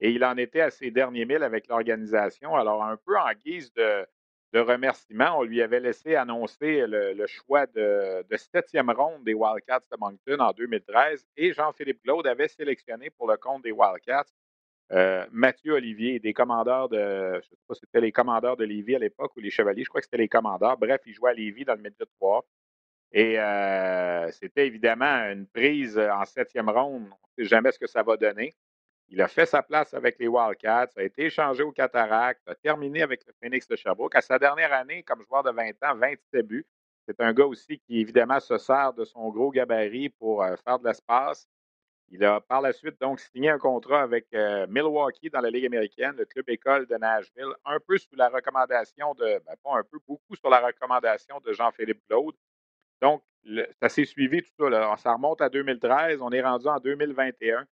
Et il en était à ses derniers milles avec l'organisation. Alors, un peu en guise de, de remerciement. On lui avait laissé annoncer le, choix de, septième ronde des Wildcats de Moncton en 2013 et Jean-Philippe Claude avait sélectionné pour le compte des Wildcats euh, Mathieu Olivier, des commandeurs de, je ne sais pas si c'était les commandeurs de Lévis à l'époque ou les Chevaliers, je crois que c'était les commandeurs. Bref, il jouait à Lévis dans le Midget 3. Et euh, c'était évidemment une prise en septième ronde. On ne sait jamais ce que ça va donner. Il a fait sa place avec les Wildcats, a été échangé au Cataract, a terminé avec le Phoenix de Sherbrooke. À sa dernière année, comme joueur de 20 ans, 27 buts. C'est un gars aussi qui, évidemment, se sert de son gros gabarit pour euh, faire de l'espace. Il a par la suite donc signé un contrat avec euh, Milwaukee dans la Ligue américaine, le club école de Nashville, un peu sous la recommandation de, ben, pas un peu, beaucoup sur la recommandation de Jean-Philippe Claude. Donc, ça s'est suivi tout ça. Là. Ça remonte à 2013, on est rendu en 2021.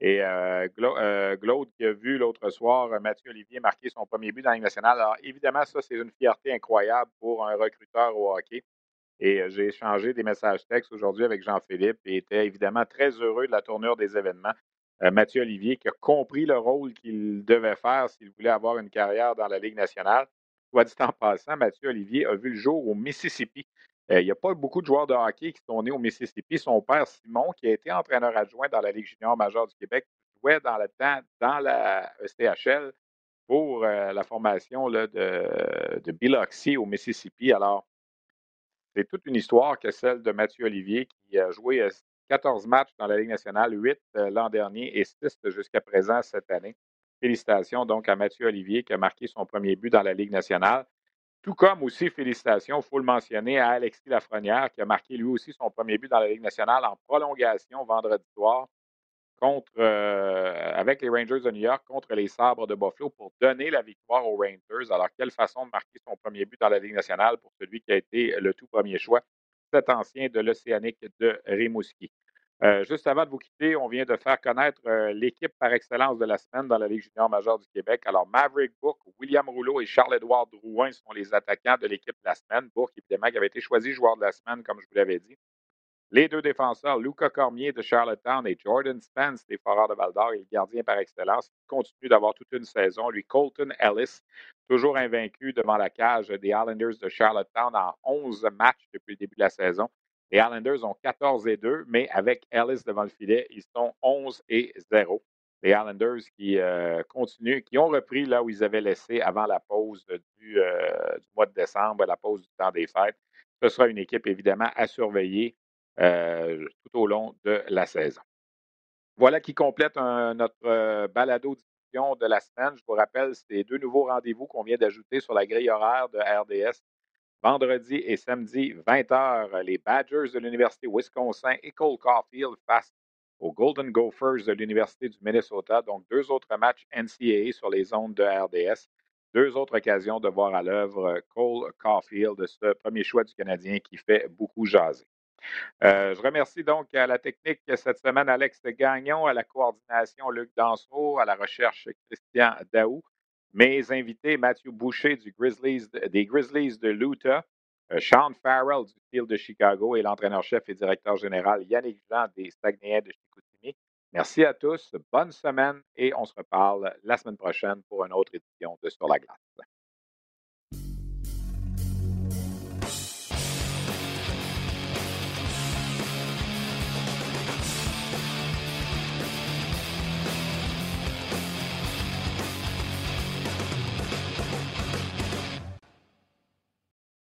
Et euh, euh qui a vu l'autre soir euh, Mathieu Olivier marquer son premier but dans la Ligue nationale. Alors, évidemment, ça, c'est une fierté incroyable pour un recruteur au hockey. Et j'ai échangé des messages textes aujourd'hui avec Jean-Philippe et était évidemment très heureux de la tournure des événements. Mathieu Olivier qui a compris le rôle qu'il devait faire s'il voulait avoir une carrière dans la Ligue nationale. Soit dit en passant, Mathieu Olivier a vu le jour au Mississippi euh, il n'y a pas beaucoup de joueurs de hockey qui sont nés au Mississippi. Son père, Simon, qui a été entraîneur adjoint dans la Ligue junior majeure du Québec, jouait dans le temps dans la ECHL pour euh, la formation de, de Biloxi au Mississippi. Alors, c'est toute une histoire que celle de Mathieu Olivier qui a joué 14 euh, matchs dans la Ligue nationale, 8 l'an dernier et 6 jusqu'à présent cette année. Félicitations donc à Mathieu Olivier qui a marqué son premier but dans la Ligue nationale. Tout comme aussi, félicitations, il faut le mentionner, à Alexis Lafrenière, qui a marqué lui aussi son premier but dans la Ligue nationale en prolongation vendredi soir contre, euh, avec les Rangers de New York contre les Sabres de Buffalo pour donner la victoire aux Rangers. Alors, quelle façon de marquer son premier but dans la Ligue nationale pour celui qui a été le tout premier choix, cet ancien de l'Océanique de Rimouski. Euh, juste avant de vous quitter, on vient de faire connaître euh, l'équipe par excellence de la semaine dans la Ligue junior majeure du Québec. Alors, Maverick Book, William Rouleau et Charles-Édouard Drouin sont les attaquants de l'équipe de la semaine. Book, évidemment, qui avait été choisi joueur de la semaine, comme je vous l'avais dit. Les deux défenseurs, Luca Cormier de Charlottetown et Jordan Spence des Foreurs de Val-d'Or, et le gardien par excellence, qui continue d'avoir toute une saison. Lui, Colton Ellis, toujours invaincu devant la cage des Islanders de Charlottetown en 11 matchs depuis le début de la saison. Les Islanders ont 14 et 2, mais avec Ellis devant le filet, ils sont 11 et 0. Les Islanders qui euh, continuent, qui ont repris là où ils avaient laissé avant la pause du, euh, du, mois de décembre, la pause du temps des fêtes. Ce sera une équipe évidemment à surveiller euh, tout au long de la saison. Voilà qui complète notre balado de la semaine. Je vous rappelle, c'est deux nouveaux rendez-vous qu'on vient d'ajouter sur la grille horaire de RDS Vendredi et samedi, 20h, les Badgers de l'Université Wisconsin et Cole Caulfield face aux Golden Gophers de l'Université du Minnesota. Donc, deux autres matchs NCAA sur les ondes de RDS. Deux autres occasions de voir à l'œuvre Cole Caulfield, ce premier choix du Canadien qui fait beaucoup jaser. Euh, je remercie donc à la technique cette semaine Alex Gagnon, à la coordination Luc Dansereau, à la recherche Christian Daou. Mes invités, Mathieu Boucher des Grizzlies de l'Utah, euh, Sean Farrell du Field de Chicago et l'entraîneur-chef et directeur général Yannick Jean des Saguenayens de Chicoutimi. Merci à tous, bonne semaine et on se reparle la semaine prochaine pour une autre édition de Sur la glace.